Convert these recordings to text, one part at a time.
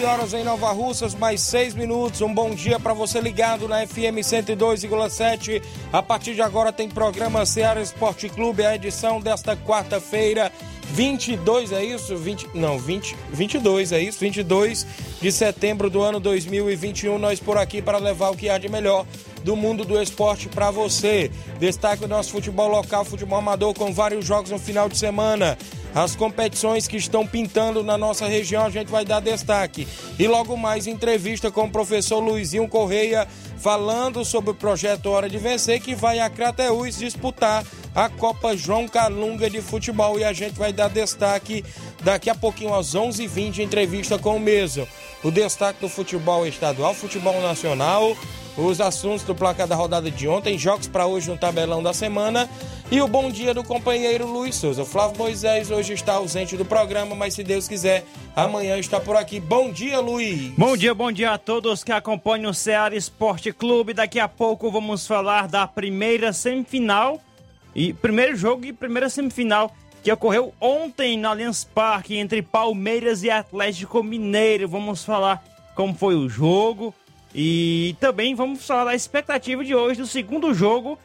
11 horas em Nova Russas, mais 6 minutos. Um bom dia para você ligado na FM 102,7. A partir de agora tem programa Ceará Esporte Clube, a edição desta quarta-feira, 22, é isso? 20, não, 20, 22, é isso? 22 de setembro do ano 2021. Nós por aqui para levar o que há de melhor do mundo do esporte para você. Destaque o nosso futebol local, futebol amador com vários jogos no final de semana. As competições que estão pintando na nossa região, a gente vai dar destaque. E logo mais, entrevista com o professor Luizinho Correia, falando sobre o projeto Hora de Vencer, que vai a Crateús disputar a Copa João Calunga de Futebol. E a gente vai dar destaque daqui a pouquinho, às 11h20, entrevista com o mesmo. O destaque do futebol estadual, futebol nacional, os assuntos do placar da rodada de ontem, jogos para hoje no tabelão da semana e o bom dia do companheiro Luiz Souza. O Flávio Moisés hoje está ausente do programa, mas se Deus quiser, amanhã está por aqui. Bom dia, Luiz. Bom dia, bom dia a todos que acompanham o Ceará Esporte Clube. Daqui a pouco vamos falar da primeira semifinal e primeiro jogo e primeira semifinal que ocorreu ontem no Allianz Parque entre Palmeiras e Atlético Mineiro. Vamos falar como foi o jogo e também vamos falar da expectativa de hoje do segundo jogo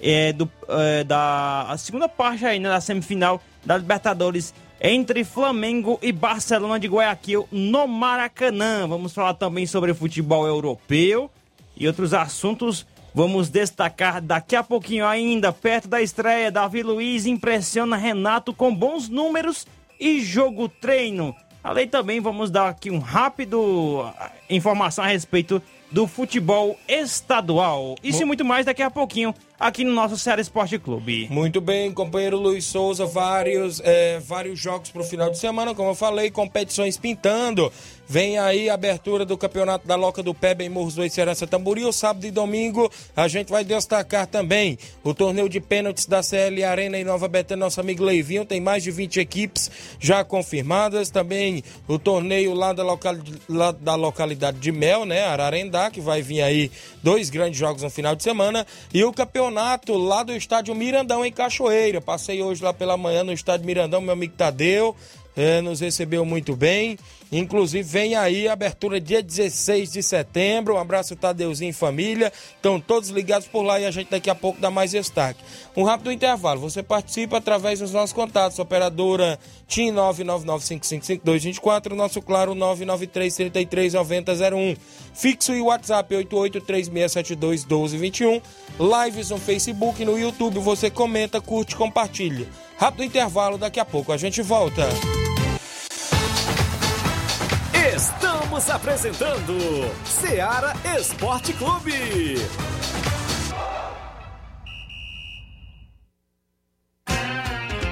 é, do, é, da a segunda parte aí, né, da semifinal da Libertadores entre Flamengo e Barcelona de Guayaquil no Maracanã. Vamos falar também sobre futebol europeu e outros assuntos. Vamos destacar daqui a pouquinho ainda, perto da estreia, Davi Luiz impressiona Renato com bons números e jogo treino. Além também vamos dar aqui um rápido ah, informação a respeito do futebol estadual. Isso e muito mais daqui a pouquinho aqui no nosso Ceará Esporte Clube. Muito bem, companheiro Luiz Souza, vários, é, vários jogos para o final de semana, como eu falei, competições pintando. Vem aí a abertura do campeonato da Loca do Pé, em Morros do Serança Tamboril. Sábado e domingo a gente vai destacar também o torneio de pênaltis da CL Arena em Nova Betânia. Nosso amigo Leivinho tem mais de 20 equipes já confirmadas. Também o torneio lá da, local, lá da localidade de Mel, né? Ararendá, que vai vir aí dois grandes jogos no final de semana. E o campeonato lá do estádio Mirandão, em Cachoeira. Passei hoje lá pela manhã no estádio Mirandão, meu amigo Tadeu. É, nos recebeu muito bem. Inclusive, vem aí a abertura dia 16 de setembro. Um abraço, Tadeuzinho e família. Estão todos ligados por lá e a gente daqui a pouco dá mais destaque. Um rápido intervalo. Você participa através dos nossos contatos. Operadora TIM 999555224. Nosso claro 993339001. Fixo e WhatsApp 8836721221. Lives no Facebook e no YouTube. Você comenta, curte, compartilha. Rápido intervalo, daqui a pouco a gente volta. Estamos apresentando Seara Esporte Clube.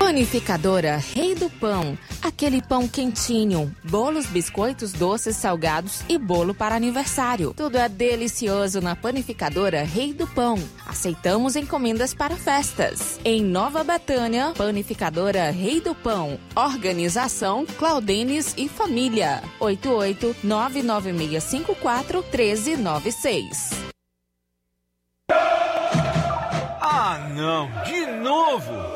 Panificadora Rei do Pão. Aquele pão quentinho, bolos, biscoitos, doces, salgados e bolo para aniversário. Tudo é delicioso na Panificadora Rei do Pão. Aceitamos encomendas para festas. Em Nova Betânia, Panificadora Rei do Pão. Organização Claudenes e Família. 88 99654 1396. Ah, não! De novo!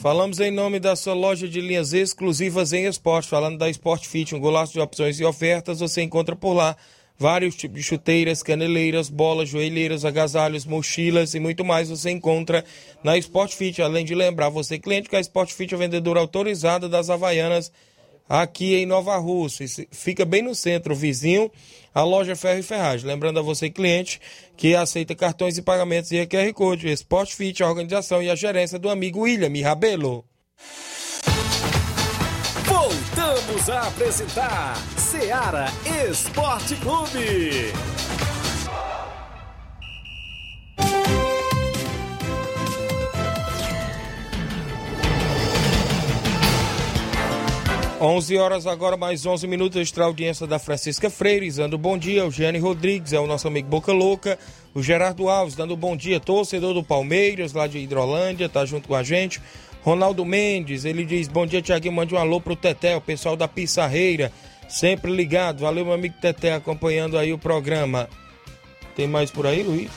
Falamos em nome da sua loja de linhas exclusivas em esporte. Falando da Sport Fit, um golaço de opções e ofertas, você encontra por lá vários tipos de chuteiras, caneleiras, bolas, joelheiras, agasalhos, mochilas e muito mais você encontra na Sport Fit. Além de lembrar você, cliente, que a Sport Fit é vendedora autorizada das Havaianas aqui em Nova Rússia. Fica bem no centro, vizinho a loja Ferro e Ferragem. Lembrando a você, cliente, que aceita cartões e pagamentos e QR Code. Sport Fit, a organização e a gerência do amigo William Rabelo. Voltamos a apresentar Seara Esporte Clube. 11 horas agora, mais 11 minutos, extra audiência da Francisca Freire, dando bom dia. O Gênio Rodrigues, é o nosso amigo Boca Louca. O Gerardo Alves, dando bom dia. Torcedor do Palmeiras, lá de Hidrolândia, tá junto com a gente. Ronaldo Mendes, ele diz: Bom dia, Tiaguinho. Mande um alô pro Teté, o pessoal da Pissarreira, sempre ligado. Valeu, meu amigo Teté, acompanhando aí o programa. Tem mais por aí, Luiz?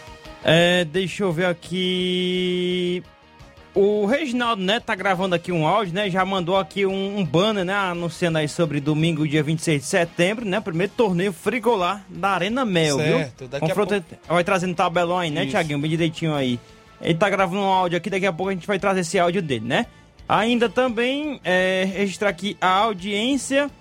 É, deixa eu ver aqui. O Reginaldo Neto tá gravando aqui um áudio, né? Já mandou aqui um, um, banner, né? Anunciando aí sobre domingo, dia 26 de setembro, né? Primeiro torneio frigolar da Arena Mel, certo, viu? Daqui Confronto... a pouco... Vai trazendo tabelão aí, né, Tiaguinho? Bem direitinho aí. Ele tá gravando um áudio aqui, daqui a pouco a gente vai trazer esse áudio dele, né? Ainda também é, registrar aqui a audiência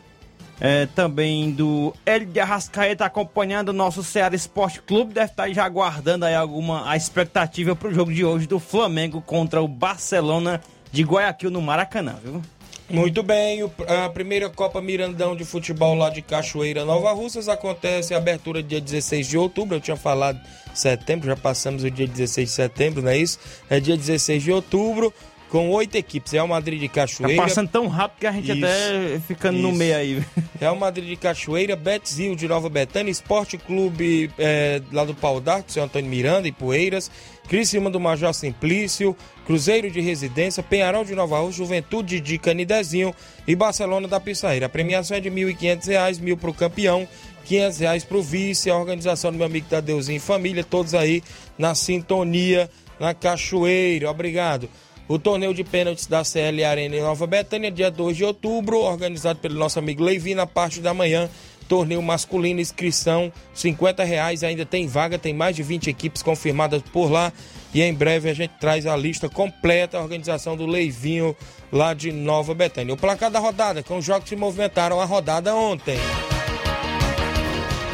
é, também do Hélio de Arrascaeta acompanhando o nosso Ceará Esporte Clube. Deve estar já aguardando aí alguma a expectativa para o jogo de hoje do Flamengo contra o Barcelona de Guayaquil no Maracanã, viu? Muito bem, a primeira Copa Mirandão de Futebol lá de Cachoeira, Nova Russas, acontece a abertura dia 16 de outubro, eu tinha falado setembro, já passamos o dia 16 de setembro, não é isso? É dia 16 de outubro, com oito equipes. Real Madrid de Cachoeira. Tá passando tão rápido que a gente isso, até ficando isso. no meio aí. Real Madrid de Cachoeira, Betzil de Nova Betânia, Esporte Clube é, lá do Pau d'Arco, seu Antônio Miranda e Poeiras, Criciúma do Major Simplício, Cruzeiro de Residência, Penharol de Nova Rússia, Juventude de Canidezinho e Barcelona da Pissarreira. A premiação é de R$ 1.500, mil para o campeão, R$ reais para o vice, a organização do meu amigo Tadeuzinho e família, todos aí na sintonia, na Cachoeira. Obrigado. O torneio de pênaltis da CL Arena em Nova Betânia, dia 2 de outubro, organizado pelo nosso amigo Leivi, na parte da manhã. Torneio masculino, inscrição 50 reais, ainda tem vaga, tem mais de 20 equipes confirmadas por lá. E em breve a gente traz a lista completa, a organização do Leivinho lá de Nova Betânia. O placar da rodada, com os jogos que se movimentaram a rodada ontem.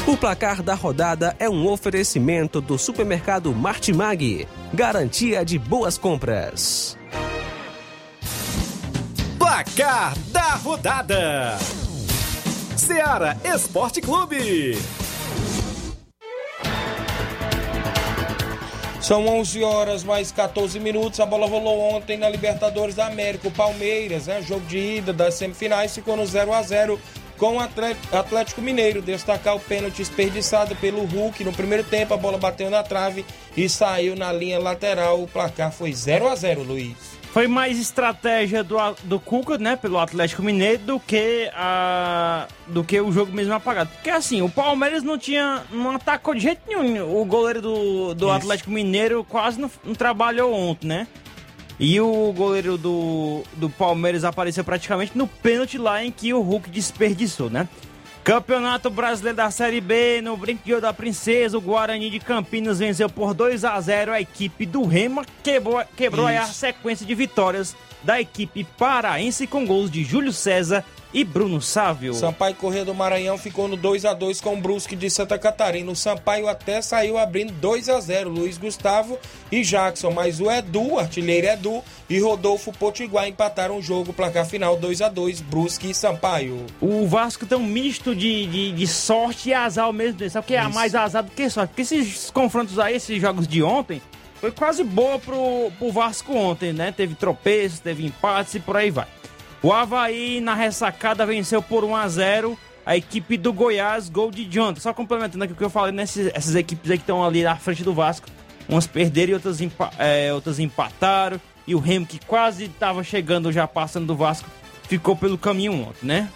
O placar da rodada é um oferecimento do supermercado Martimag. Garantia de boas compras. Placar da rodada: Seara Esporte Clube. São 11 horas mais 14 minutos. A bola rolou ontem na Libertadores da América. O Palmeiras, né? Jogo de ida das semifinais, ficou no 0 a 0 com o Atlético Mineiro. Destacar o pênalti desperdiçado pelo Hulk no primeiro tempo. A bola bateu na trave e saiu na linha lateral. O placar foi 0 a 0 Luiz. Foi mais estratégia do, do Cuca, né, pelo Atlético Mineiro, do que, a, do que o jogo mesmo apagado. Porque assim, o Palmeiras não tinha. não atacou de jeito nenhum. O goleiro do, do Atlético Mineiro quase não, não trabalhou ontem, né? E o goleiro do, do Palmeiras apareceu praticamente no pênalti lá em que o Hulk desperdiçou, né? Campeonato Brasileiro da Série B, no Brinquedo da Princesa, o Guarani de Campinas venceu por 2 a 0 a equipe do Rema, quebrou, quebrou a sequência de vitórias da equipe paraense com gols de Júlio César e Bruno Sávio. Sampaio Corrêa do Maranhão ficou no 2 a 2 com o Brusque de Santa Catarina. O Sampaio até saiu abrindo 2 a 0 Luiz Gustavo e Jackson, mas o Edu, o artilheiro Edu e Rodolfo Potiguar empataram o jogo, placar final 2 a 2 Brusque e Sampaio. O Vasco tem um misto de, de, de sorte e azar ao mesmo tempo. Sabe o que é Isso. mais azar do que sorte? Porque esses confrontos aí, esses jogos de ontem, foi quase boa pro, pro Vasco ontem, né? Teve tropeços, teve empates e por aí vai. O Havaí na ressacada venceu por 1 a 0 a equipe do Goiás, gol de Jonathan. Só complementando aqui o que eu falei nessas essas equipes aí que estão ali na frente do Vasco. Umas perderam e outras, empa é, outras empataram. E o Remo, que quase estava chegando já passando do Vasco, ficou pelo caminho ontem, né?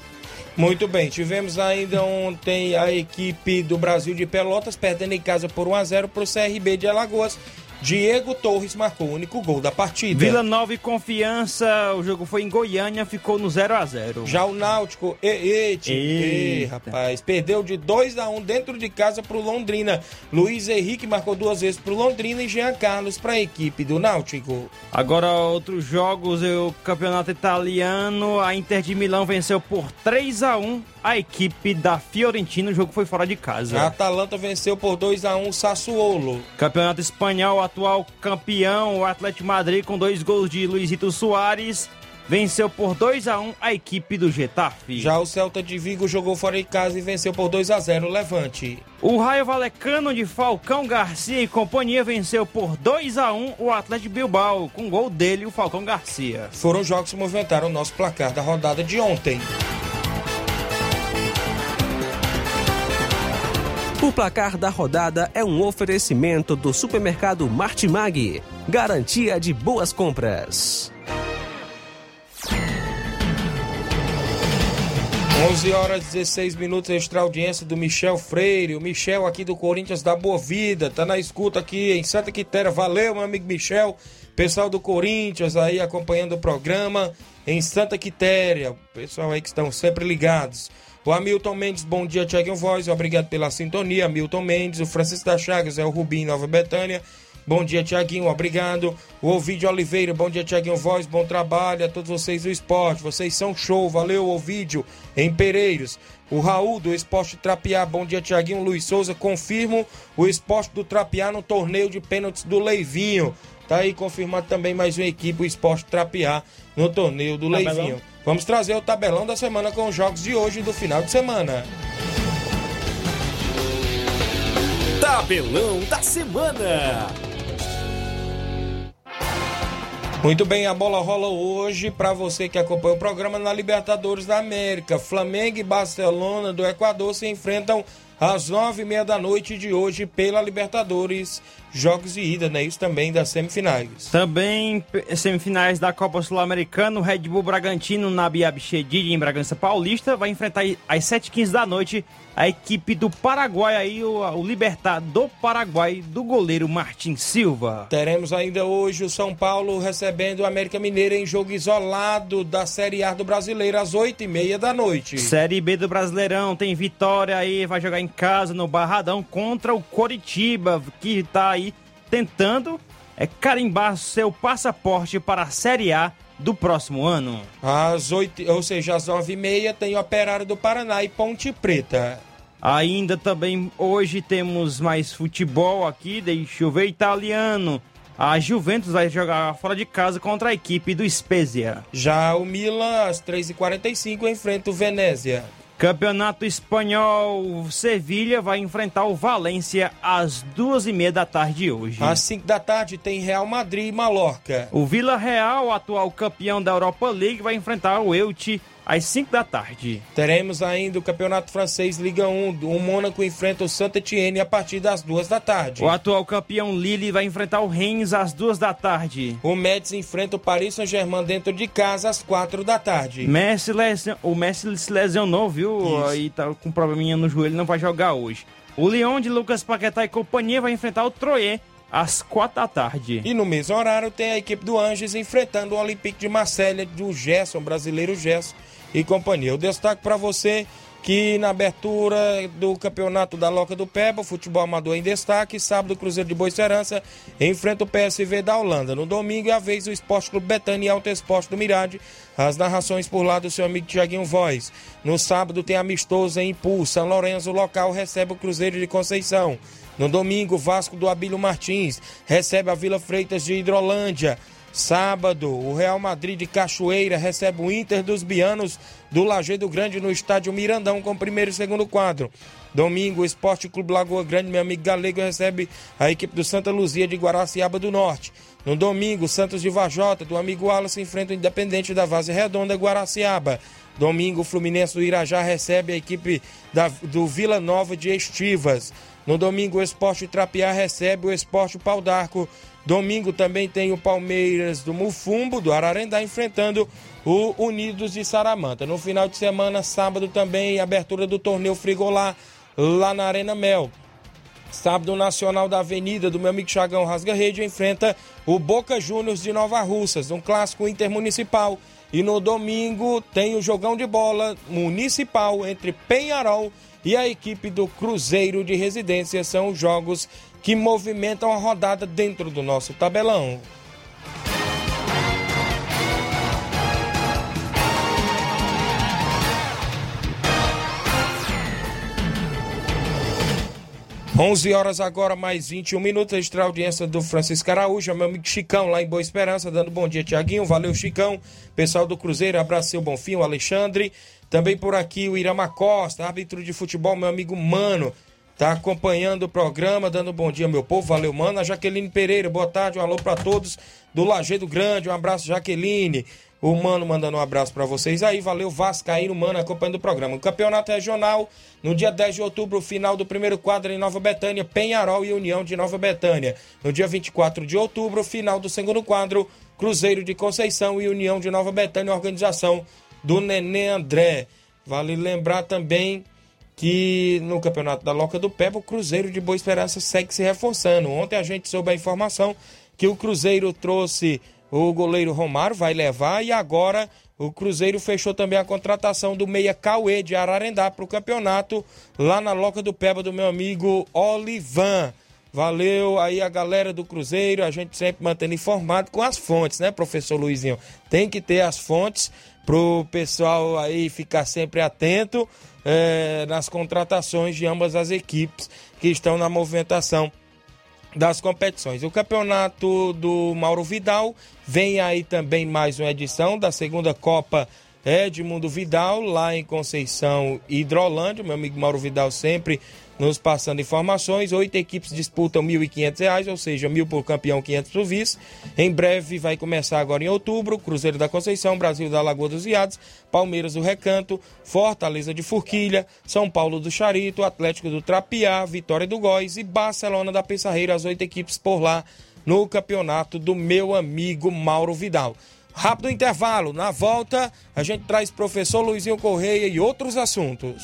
Muito bem, tivemos ainda ontem a equipe do Brasil de Pelotas perdendo em casa por 1 a 0 para o CRB de Alagoas. Diego Torres marcou o único gol da partida. Vila Nova e Confiança, o jogo foi em Goiânia, ficou no 0 a 0 Já o Náutico, e, e, e, rapaz, perdeu de 2 a 1 dentro de casa pro Londrina. Luiz Henrique marcou duas vezes pro Londrina e Jean Carlos para a equipe do Náutico. Agora outros jogos, o campeonato italiano, a Inter de Milão venceu por 3 a 1 a equipe da Fiorentina, o jogo foi fora de casa. A Atalanta venceu por 2 a 1 o Sassuolo. Campeonato espanhol, atual campeão, o Atlético Madrid com dois gols de Luizito Soares, venceu por 2 a 1 a equipe do Getafe. Já o Celta de Vigo jogou fora de casa e venceu por 2 a 0 o Levante. O Raio Valecano de Falcão Garcia e companhia venceu por 2 a 1 o Atlético Bilbao, com gol dele, o Falcão Garcia. Foram os jogos que movimentaram o nosso placar da rodada de ontem. O placar da rodada é um oferecimento do supermercado Martimag. Garantia de boas compras. 11 horas 16 minutos, extra audiência do Michel Freire. O Michel aqui do Corinthians da Boa Vida, tá na escuta aqui em Santa Quitéria. Valeu, meu amigo Michel. Pessoal do Corinthians aí acompanhando o programa em Santa Quitéria. Pessoal aí que estão sempre ligados. O Hamilton Mendes, bom dia, Tiaguinho Voz. Obrigado pela sintonia, Hamilton Mendes. O Francisco da Chagas é o Rubim, Nova Betânia. Bom dia, Tiaguinho, obrigado. O Ovidio Oliveira, bom dia, Tiaguinho Voz, bom trabalho a todos vocês do esporte. Vocês são show, valeu, Ovidio, em Pereiros. O Raul do Esporte Trapiá, bom dia, Tiaguinho. Luiz Souza, confirmo o esporte do Trapiá no torneio de pênaltis do Leivinho. Tá aí confirmado também mais uma equipe, o Esporte Trapiá, no torneio do Tabelão. Leivinho. Vamos trazer o tabelão da semana com os jogos de hoje e do final de semana. Tabelão da semana. Muito bem, a bola rola hoje para você que acompanha o programa na Libertadores da América. Flamengo e Barcelona do Equador se enfrentam às nove e meia da noite de hoje pela Libertadores. Jogos de ida, né? Isso também das semifinais. Também semifinais da Copa Sul-Americana, o Red Bull Bragantino na Biabchedid em Bragança Paulista vai enfrentar às 7h15 da noite a equipe do Paraguai aí, o, o Libertar do Paraguai, do goleiro Martin Silva. Teremos ainda hoje o São Paulo recebendo o América Mineiro em jogo isolado da Série A do Brasileiro às oito e meia da noite. Série B do Brasileirão tem vitória aí, vai jogar em casa no Barradão contra o Coritiba, que tá aí tentando é, carimbar seu passaporte para a Série A do próximo ano. Às oito, ou seja, às nove e meia tem Operário do Paraná e Ponte Preta. Ainda também hoje temos mais futebol aqui, deixa eu ver, italiano. A Juventus vai jogar fora de casa contra a equipe do Spezia. Já o Milan, às 3h45, enfrenta o Venezia. Campeonato Espanhol, Sevilha vai enfrentar o Valência às duas e meia da tarde hoje. Às 5 da tarde tem Real Madrid e Mallorca. O Vila Real, atual campeão da Europa League, vai enfrentar o Elche às 5 da tarde. Teremos ainda o Campeonato Francês Liga 1. O Mônaco enfrenta o Saint Etienne a partir das 2 da tarde. O atual campeão Lille vai enfrentar o Reims às duas da tarde. O Metz enfrenta o Paris Saint-Germain dentro de casa às 4 da tarde. Messi lesion... O Messi se lesionou, viu? Isso. Aí tá com probleminha no joelho, não vai jogar hoje. O Lyon de Lucas Paquetá e companhia vai enfrentar o Troyes às 4 da tarde. E no mesmo horário tem a equipe do Anges enfrentando o Olympique de Marselha do Gerson, brasileiro Gerson e companhia. Eu destaco para você que na abertura do campeonato da Loca do Peba, futebol amador em destaque, sábado o Cruzeiro de Boicerança enfrenta o PSV da Holanda. No domingo é a vez do Esporte Clube Betânia e Alto Esporte do Mirade. As narrações por lá do seu amigo Tiaguinho Voz. No sábado tem amistoso em Ipu. São Lourenço, local, recebe o Cruzeiro de Conceição. No domingo, Vasco do Abílio Martins recebe a Vila Freitas de Hidrolândia. Sábado, o Real Madrid de Cachoeira recebe o Inter dos Bianos do Lajeado Grande no estádio Mirandão com primeiro e segundo quadro. Domingo, o Esporte Clube Lagoa Grande, meu amigo Galego, recebe a equipe do Santa Luzia de Guaraciaba do Norte. No domingo, Santos de Vajota, do amigo Wallace, enfrenta o Independente da Vaza Redonda, Guaraciaba. Domingo, o Fluminense do Irajá recebe a equipe da- do Vila Nova de Estivas. No domingo, o Esporte Trapiá recebe o Esporte Pau d'Arco Domingo também tem o Palmeiras do Mufumbo, do Ararendá, enfrentando o Unidos de Saramanta. No final de semana, sábado também, abertura do torneio Frigolá, lá na Arena Mel. Sábado Nacional da Avenida, do meu amigo Chagão Rasga Rede, enfrenta o Boca Juniors de Nova Russas, um clássico intermunicipal. E no domingo tem o jogão de bola municipal entre Penharol e a equipe do Cruzeiro de Residência. São os jogos que movimentam a rodada dentro do nosso tabelão. Onze horas agora, mais 21 minutos. Extra audiência do Francisco Araújo, meu amigo Chicão, lá em Boa Esperança, dando bom dia, Tiaguinho. Valeu, Chicão. Pessoal do Cruzeiro, abraço seu Bonfim, o Alexandre. Também por aqui o Irama Costa, árbitro de futebol, meu amigo Mano. Tá acompanhando o programa, dando bom dia, meu povo. Valeu, mano. A Jaqueline Pereira, boa tarde. Um alô para todos do Lajeado Grande. Um abraço, Jaqueline. O Mano mandando um abraço para vocês aí. Valeu, Vascaíno, Mano, acompanhando o programa. O campeonato regional, no dia 10 de outubro, final do primeiro quadro em Nova Betânia, Penharol e União de Nova Betânia. No dia 24 de outubro, final do segundo quadro, Cruzeiro de Conceição e União de Nova Betânia, organização do Nenê André. Vale lembrar também que no campeonato da Loca do Peba, o Cruzeiro de Boa Esperança segue se reforçando. Ontem a gente soube a informação que o Cruzeiro trouxe o goleiro Romário, vai levar, e agora o Cruzeiro fechou também a contratação do meia Cauê de Ararendá para o campeonato lá na Loca do Peba do meu amigo Olivan. Valeu aí a galera do Cruzeiro, a gente sempre mantendo informado com as fontes, né, professor Luizinho? Tem que ter as fontes pro pessoal aí ficar sempre atento é, nas contratações de ambas as equipes que estão na movimentação das competições. O campeonato do Mauro Vidal vem aí também mais uma edição da segunda Copa Edmundo Vidal, lá em Conceição Hidrolândia. Meu amigo Mauro Vidal sempre nos passando informações. Oito equipes disputam R$ 1.500, ou seja, mil por campeão, 500 por vice. Em breve vai começar agora em outubro, Cruzeiro da Conceição, Brasil da Lagoa dos Viados, Palmeiras do Recanto, Fortaleza de Forquilha, São Paulo do Charito, Atlético do Trapiá, Vitória do Góis e Barcelona da Pissarreira, as oito equipes por lá no campeonato do meu amigo Mauro Vidal. Rápido intervalo, na volta a gente traz professor Luizinho Correia e outros assuntos.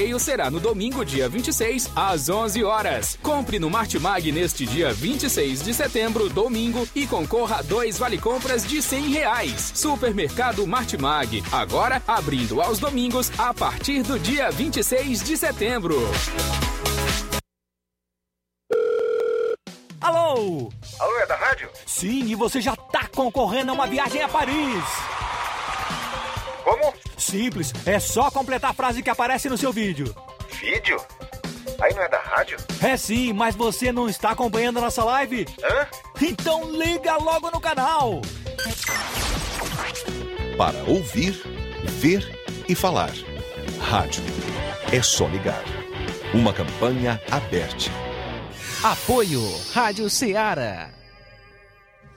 sorteio será no domingo, dia 26, às 11 horas. Compre no Martimag neste dia 26 de setembro, domingo, e concorra a dois vale-compras de 100 reais. Supermercado Martimag, agora abrindo aos domingos a partir do dia 26 de setembro. Alô? Alô, é da rádio? Sim, e você já tá concorrendo a uma viagem a Paris. Como? Simples, é só completar a frase que aparece no seu vídeo. Vídeo? Aí não é da rádio? É sim, mas você não está acompanhando a nossa live? Hã? Então liga logo no canal. Para ouvir, ver e falar. Rádio. É só ligar. Uma campanha aberta. Apoio Rádio Ceará.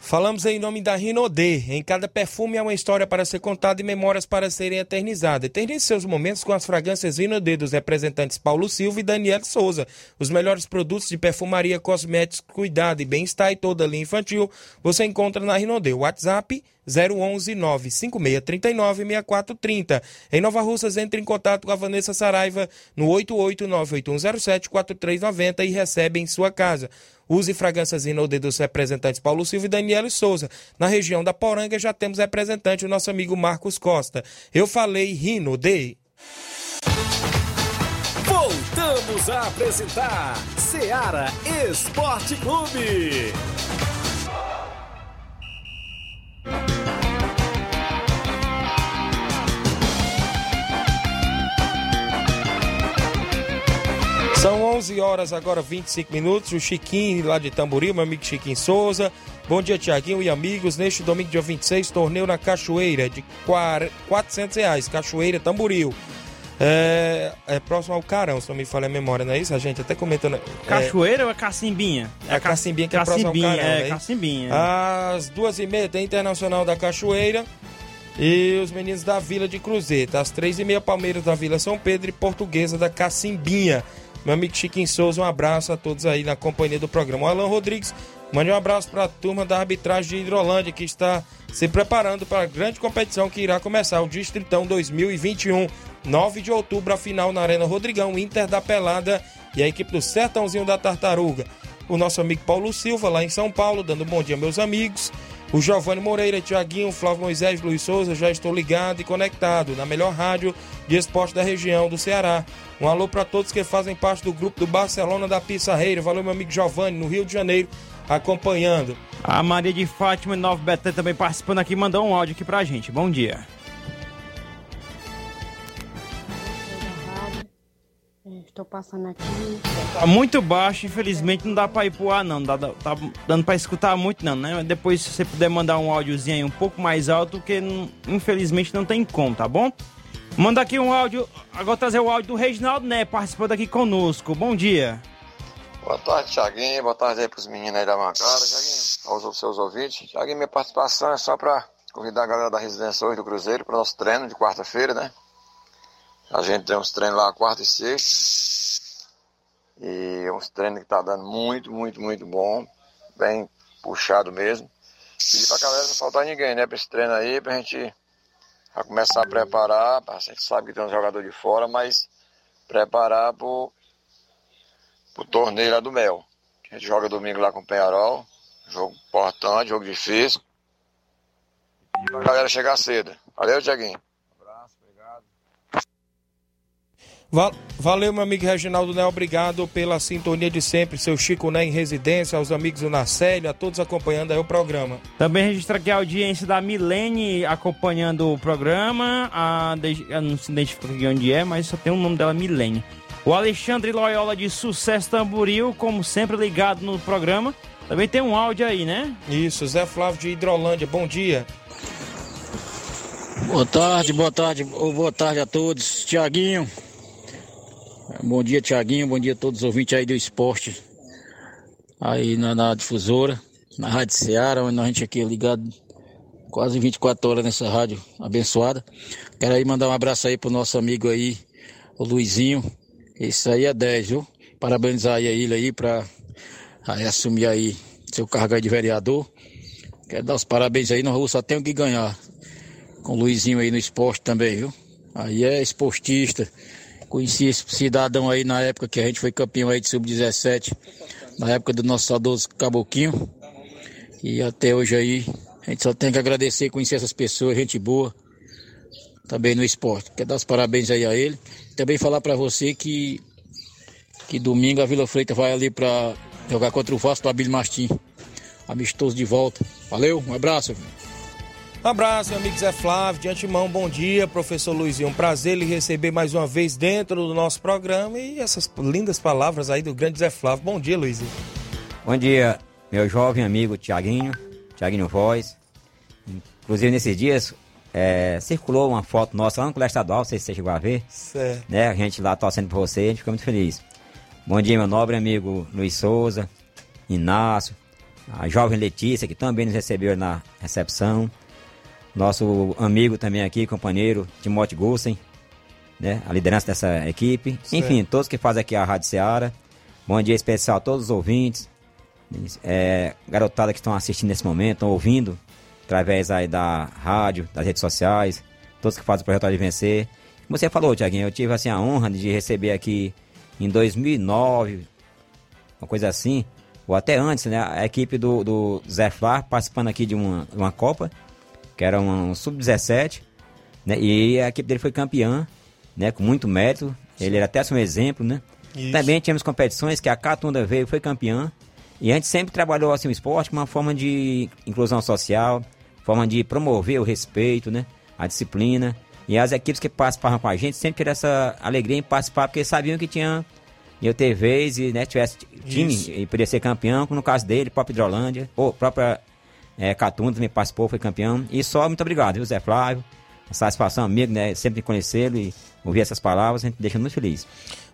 Falamos em nome da Rinodê. Em cada perfume há uma história para ser contada e memórias para serem eternizadas. Eternize seus momentos com as fragrâncias Rinodê dos representantes Paulo Silva e Daniel Souza. Os melhores produtos de perfumaria, cosméticos, cuidado e bem-estar e toda linha infantil você encontra na Rinodê. WhatsApp 011 95639 6430. Em Nova Russas, entre em contato com a Vanessa Saraiva no 8898107 4390 e recebe em sua casa. Use fragrâncias Rinode dos representantes Paulo Silva e Daniela Souza. Na região da Poranga já temos representante o nosso amigo Marcos Costa. Eu falei Rinode. Voltamos a apresentar Seara Esporte Clube. 11 horas agora 25 minutos. O Chiquinho lá de Tamboril, meu amigo Chiquinho Souza. Bom dia, Tiaguinho e amigos. Neste domingo, dia 26, torneio na Cachoeira de 400 reais. Cachoeira Tamboril. É, é próximo ao Carão, se não me falha a memória, não é isso? A gente até comentando. Cachoeira é, ou é Cacimbinha? É a Cacimbinha que é próximo ao Carão, é, né? Cacimbinha. Às duas e meia tem Internacional da Cachoeira e os meninos da Vila de Cruzeta. Às três e meia, Palmeiras da Vila São Pedro e Portuguesa da Cacimbinha. Meu amigo Chiquinho Souza, um abraço a todos aí na companhia do programa. O Alan Rodrigues, mande um abraço para a turma da arbitragem de Hidrolândia que está se preparando para a grande competição que irá começar, o Distritão 2021. 9 de outubro, a final na Arena Rodrigão, Inter da Pelada e a equipe do Sertãozinho da Tartaruga. O nosso amigo Paulo Silva, lá em São Paulo, dando bom dia, meus amigos. O Giovanni Moreira, Tiaguinho, Flávio Moisés, Luiz Souza, já estou ligado e conectado na melhor rádio de esporte da região do Ceará. Um alô para todos que fazem parte do grupo do Barcelona da Pissarreira. Valeu, meu amigo Giovanni, no Rio de Janeiro, acompanhando. A Maria de Fátima, Nova Betânia, também participando aqui, mandou um áudio aqui pra gente. Bom dia. Estou passando aqui. Tá muito baixo, infelizmente não dá pra ir pro ar, não. Dá, tá dando pra escutar muito, não, né? Depois, se você puder mandar um áudiozinho aí um pouco mais alto, porque não- infelizmente não tem como, tá bom? Manda aqui um áudio. Agora trazer o áudio do Reginaldo, né? Participando aqui conosco. Bom dia. Boa tarde, Thiaguinho. Boa tarde aí pros meninos aí da bancada, Thiaguinho. Aos seus ouvintes. Thiaguinho, minha participação é só pra convidar a galera da Residência hoje do Cruzeiro para nosso treino de quarta-feira, né? A gente tem uns treinos lá quarta e sexta. E uns treinos que tá dando muito, muito, muito bom. Bem puxado mesmo. Pedir pra galera não faltar ninguém, né? Pra esse treino aí, pra gente já começar a preparar. A gente sabe que tem um jogador de fora, mas preparar pro, pro torneio lá do Mel. A gente joga domingo lá com o Penharol. Jogo importante, jogo difícil. E pra galera chegar cedo. Valeu, Tiaguinho. Valeu, meu amigo Reginaldo Né, obrigado pela sintonia de sempre. Seu Chico Né em residência, aos amigos do Nacélio, a todos acompanhando aí o programa. Também registrar aqui a audiência da Milene acompanhando o programa. A, de- ela não se identifica aqui onde é, mas só tem o nome dela, Milene. O Alexandre Loyola de Sucesso Tamboril, como sempre, ligado no programa. Também tem um áudio aí, né? Isso, Zé Flávio de Hidrolândia, bom dia. Boa tarde, boa tarde, ou boa tarde a todos. Tiaguinho. Bom dia, Tiaguinho. Bom dia a todos os ouvintes aí do esporte. Aí na, na difusora, na Rádio Ceará, onde a gente aqui é ligado quase 24 horas nessa rádio abençoada. Quero aí mandar um abraço aí pro nosso amigo aí, o Luizinho. Esse aí é 10, viu? Parabenizar aí a ele aí pra aí assumir aí seu cargo aí de vereador. Quero dar os parabéns aí, nós só temos que ganhar com o Luizinho aí no esporte também, viu? Aí é esportista. Conheci esse cidadão aí na época que a gente foi campeão aí de sub-17, na época do nosso saudoso Caboquinho. E até hoje aí, a gente só tem que agradecer, conhecer essas pessoas, gente boa, também no esporte. Quero dar os parabéns aí a ele. Também falar pra você que, que domingo a Vila Freitas vai ali pra jogar contra o Vasco do Abílio Martim. Amistoso de volta. Valeu, um abraço. Um abraço, meu amigo Zé Flávio. De antemão, bom dia, professor Luizinho. Um prazer lhe receber mais uma vez dentro do nosso programa e essas lindas palavras aí do grande Zé Flávio. Bom dia, Luizinho. Bom dia, meu jovem amigo Tiaguinho, Tiaguinho Voz. Inclusive, nesses dias, é, circulou uma foto nossa lá no colégio estadual, não sei se você chegou a ver. Certo. Né? A gente lá torcendo por você, a gente ficou muito feliz. Bom dia, meu nobre amigo Luiz Souza, Inácio, a jovem Letícia, que também nos recebeu na recepção. Nosso amigo também aqui, companheiro Timóteo Gussen, né? A liderança dessa equipe. Certo. Enfim, todos que fazem aqui a Rádio Seara. Bom dia especial a todos os ouvintes. É, garotada que estão assistindo nesse momento, estão ouvindo através aí da rádio, das redes sociais, todos que fazem o projeto de vencer. Como você falou, Tiaguinho, eu tive assim a honra de receber aqui em 2009, uma coisa assim, ou até antes, né, a equipe do, do Zé Flá participando aqui de uma, uma Copa, que era um, um sub-17, né, e a equipe dele foi campeã, né, com muito mérito, ele era até um exemplo, né. Isso. Também tínhamos competições que a Catunda veio e foi campeã, e a gente sempre trabalhou assim o esporte como uma forma de inclusão social, forma de promover o respeito, né? A disciplina. E as equipes que participavam com a gente sempre tiveram essa alegria em participar, porque sabiam que tinha eu ter vez e né, tivesse time Isso. e poderia ser campeão, como no caso dele, próprio Hidrolândia, ou própria é, Catunda também participou, foi campeão. E só muito obrigado, viu, Zé Flávio? Uma satisfação, amigo, né? Sempre conhecê-lo e ouvir essas palavras, a gente deixa muito feliz.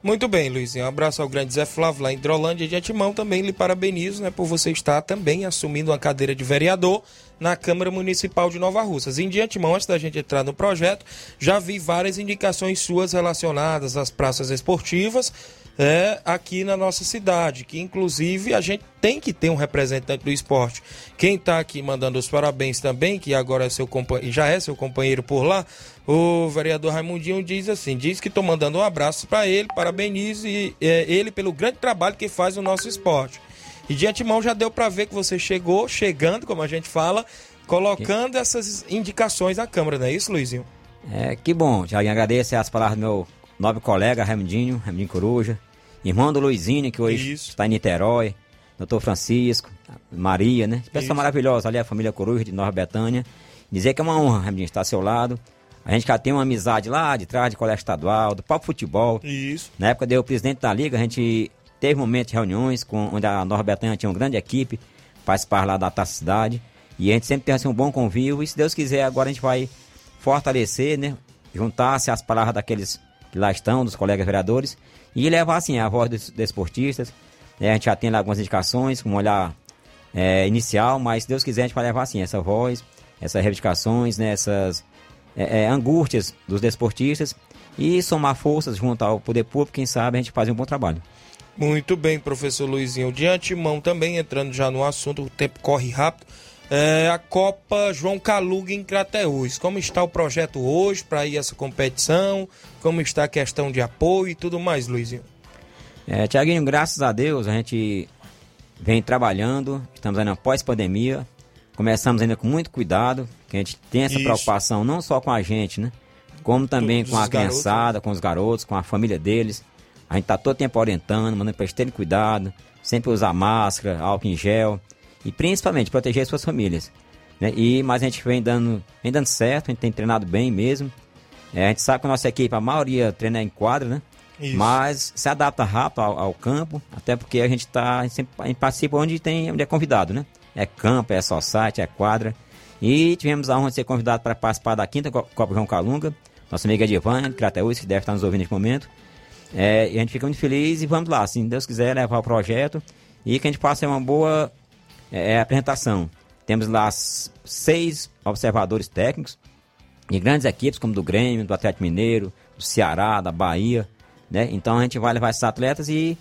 Muito bem, Luizinho. Um abraço ao grande Zé Flávio lá em Hidrolândia. De antemão também lhe parabenizo né, por você estar também assumindo uma cadeira de vereador na Câmara Municipal de Nova Russas. E de antemão, antes da gente entrar no projeto, já vi várias indicações suas relacionadas às praças esportivas é, aqui na nossa cidade, que inclusive a gente tem que ter um representante do esporte. Quem está aqui mandando os parabéns também, que agora é seu já é seu companheiro por lá, o vereador Raimundinho diz assim, diz que estou mandando um abraço para ele, parabenize é, ele pelo grande trabalho que faz no nosso esporte. E de antemão já deu para ver que você chegou, chegando, como a gente fala, colocando essas indicações na Câmara, não é isso, Luizinho? É, que bom, Tiaguinho, agradeço as palavras do meu nobre colega Raimundinho, Raimundinho Coruja, irmão do Luizinho, que hoje Isso. está em Niterói, doutor Francisco, Maria, né? Pessoa Isso. maravilhosa, ali a família Coruja de Nova Betânia. Dizer que é uma honra, Raimundinho, estar ao seu lado. A gente já tem uma amizade lá de trás, de colégio estadual, do próprio futebol. Isso. Na época de eu presidente da liga, a gente teve momentos de reuniões com, onde a Nova Betânia tinha uma grande equipe, participar lá da Taça Cidade. E a gente sempre tem assim, um bom convívio. E se Deus quiser, agora a gente vai fortalecer, né? Juntar-se às palavras daqueles que lá estão, dos colegas vereadores, e levar assim a voz dos desportistas. né? a gente já tem algumas indicações, com um olhar é, inicial, mas se Deus quiser, a gente vai levar assim essa voz, essas reivindicações, né? essas é, é, angústias dos desportistas e somar forças junto ao poder público, quem sabe a gente fazer um bom trabalho. Muito bem, professor Luizinho. De antemão também, entrando já no assunto, o tempo corre rápido. É, a Copa João Caluga em Crateús. Como está o projeto hoje para ir essa competição? Como está a questão de apoio e tudo mais, Luizinho? É, Tiaguinho, graças a Deus a gente vem trabalhando, estamos ainda pós-pandemia, começamos ainda com muito cuidado, que a gente tem essa Isso. preocupação não só com a gente, né? Como também Dos com a garotos, criançada, com os garotos, com a família deles. A gente tá todo tempo orientando, mandando para eles terem cuidado, sempre usar máscara, álcool em gel e principalmente proteger as suas famílias. Né? E, mas a gente vem dando, vem dando certo, a gente tem treinado bem mesmo. É, a gente sabe que a nossa equipe, a maioria treina em quadra, né? Isso. Mas se adapta rápido ao, ao campo, até porque a gente tá a gente sempre a gente participa onde tem onde é convidado, né? É campo, é só site, é quadra. E tivemos a honra de ser convidado para participar da quinta Co- Copa João Calunga. Nossa amiga Edivane, de Crateús, que deve estar nos ouvindo neste momento. É, e a gente fica muito feliz e vamos lá, se Deus quiser levar o projeto e que a gente faça uma boa é, apresentação. Temos lá seis observadores técnicos de grandes equipes, como do Grêmio, do Atlético Mineiro, do Ceará, da Bahia. Né? Então a gente vai levar esses atletas e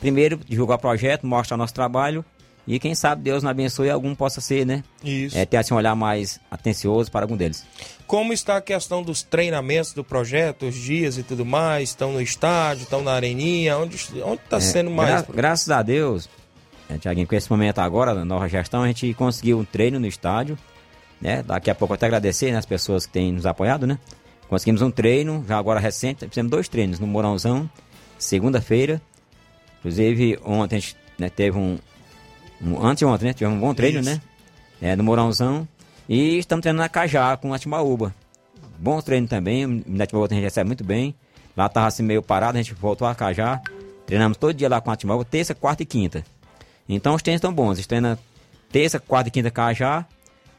primeiro divulgar o projeto, mostrar o nosso trabalho e quem sabe Deus nos abençoe e algum possa ser, né? Isso. É, ter assim um olhar mais atencioso para algum deles. Como está a questão dos treinamentos do projeto, os dias e tudo mais? Estão no estádio, estão na areninha? Onde está É, sendo mais? gra- graças a Deus, é, Tiaguinho, com esse momento agora, na nova gestão, a gente conseguiu um treino no estádio. Né? Daqui a pouco eu até agradecer né, as pessoas que têm nos apoiado, né? Conseguimos um treino, já agora recente, fizemos dois treinos no Mourãozão, segunda-feira. Inclusive, ontem a gente né, teve um, um. Antes de ontem, né? Tivemos um bom treino, Isso. né? É, no Mourãozão. E estamos treinando na Cajá com a Timbaúba. Bom treino também, o Timbaúba a gente recebe muito bem. Lá tava assim meio parado, a gente voltou a Cajá. Treinamos todo dia lá com a Timbaúba, terça, quarta e quinta. Então os treinos estão bons. A gente treina terça, quarta e quinta Cajá.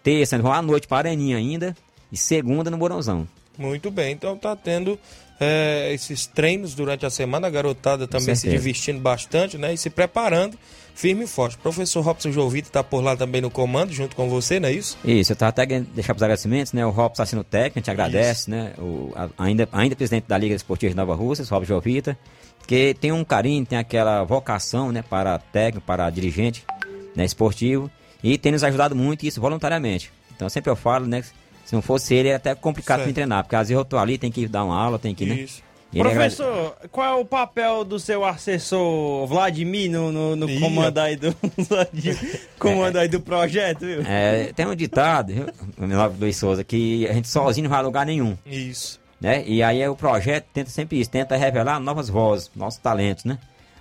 Terça, vão à noite para Areninha ainda. E segunda no Mourãozão. Muito bem, então tá tendo é, esses treinos durante a semana, a garotada também se divertindo bastante, né? E se preparando firme e forte. Professor Robson Jovito tá por lá também no comando, junto com você, não é isso? Isso, eu tava até querendo deixar para os agradecimentos, né? O Robson está sendo técnico, a gente agradece, né? O, a- ainda, ainda presidente da Liga Esportiva de Nova Rússia, Robson Jovita, que tem um carinho, tem aquela vocação, né? Para técnico, para dirigente né, esportivo e tem nos ajudado muito isso voluntariamente. Então sempre eu falo, né? Se não fosse ele, é até complicado Certo. me treinar, porque às vezes eu tô ali, tem que dar uma aula, tem que, né? Isso. Professor, qual é o papel do seu assessor Vladimir no, no, no comando aí do comando aí do projeto, viu? É, tem um ditado, viu, meu nome é Luiz Souza, que a gente sozinho não vai a lugar nenhum. Isso. Né? E aí é o projeto tenta sempre isso, tenta revelar novas vozes, nossos talentos, né?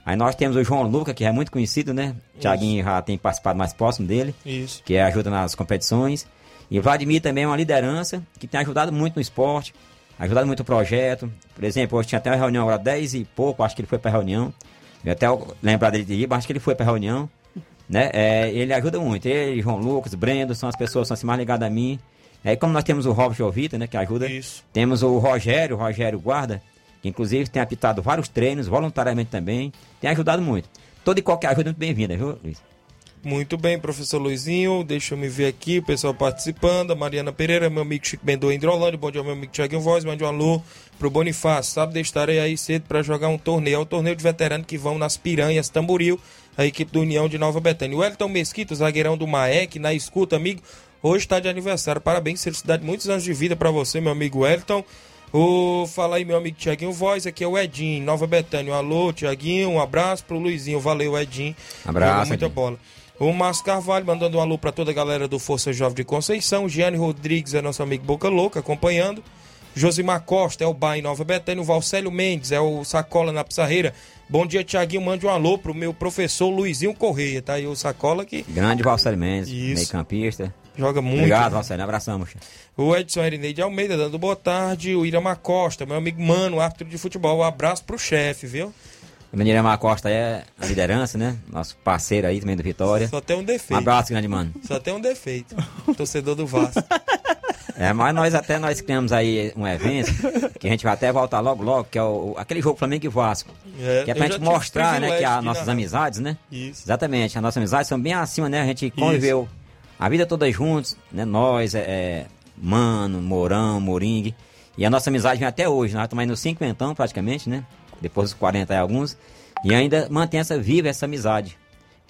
Aí nós temos o João Luca, que é muito conhecido, né? O Thiaguinho já tem participado mais próximo dele, Isso. que ajuda nas competições. E o Vladimir também é uma liderança que tem ajudado muito no esporte, ajudado muito o projeto. Por exemplo, hoje tinha até uma reunião agora 10 e pouco, acho que ele foi para a reunião. Eu até lembrar dele de ir, mas acho que ele foi pra reunião. Né? É, ele ajuda muito. Ele, João Lucas, Brendo, são as pessoas que são assim, mais ligadas a mim. Aí como nós temos o Robert Jovita, né, que ajuda. Isso. Temos o Rogério, o Rogério Guarda, que inclusive tem apitado vários treinos, voluntariamente também. Tem ajudado muito. Toda e qualquer ajuda é muito bem-vinda, viu, Luiz? Muito bem, professor Luizinho. Deixa eu me ver aqui, o pessoal participando. A Mariana Pereira, meu amigo Chico Bendô em Hidrolândia. Bom dia, meu amigo Thiaguinho Voz. Mande um alô pro Bonifácio. Sábado estarei aí cedo para jogar um torneio. É o torneio de veteranos que vão nas Piranhas, Tamboril, a equipe do União de Nova Betânia. O Elton Mesquita, zagueirão do Maek, na escuta, amigo. Hoje está de aniversário. Parabéns, felicidade, muitos anos de vida para você, meu amigo Elton. O, fala aí, meu amigo Tiaguinho Voz, aqui é o Edinho, Nova Betânia. Um alô, Tiaguinho, um abraço pro Luizinho. Valeu, Edinho. Abraço, muita Edinho. bola. O Márcio Carvalho mandando um alô para toda a galera do Força Jovem de Conceição. Giane Rodrigues é nosso amigo Boca Louca acompanhando. Josimar Costa é o Bar em Nova Betânia. O Valcélio Mendes é o Sacola na Pissarreira. Bom dia, Tiaguinho. Mande um alô pro meu professor Luizinho Correia, tá? E o Sacola que Grande Valsério Mendes, meio campista. joga muito. Obrigado, Valsério. Abração, mocha. O Edson Erineide Almeida dando boa tarde. O Irama Costa, meu amigo Mano, árbitro de futebol. Um abraço pro chefe, viu? O menino Emar Costa é a liderança, né? Nosso parceiro aí também do Vitória. Só tem um Um defeito. abraço, grande mano. Só tem um defeito. Torcedor do Vasco. É, mas nós até nós criamos aí um evento que a gente vai até voltar logo, logo, que é o, aquele jogo Flamengo e Vasco. É, que é pra gente mostrar, né, que as nossas narrar. amizades, né? Isso. Exatamente, as nossas amizades são bem acima, né? A gente conviveu a vida toda juntos, né? Nós, é, é, Mano, Mourão, Moringue. E a nossa amizade vem até hoje, nós estamos aí nos cinquentão praticamente, né? Depois dos 40 e alguns. E ainda mantém essa viva, essa amizade.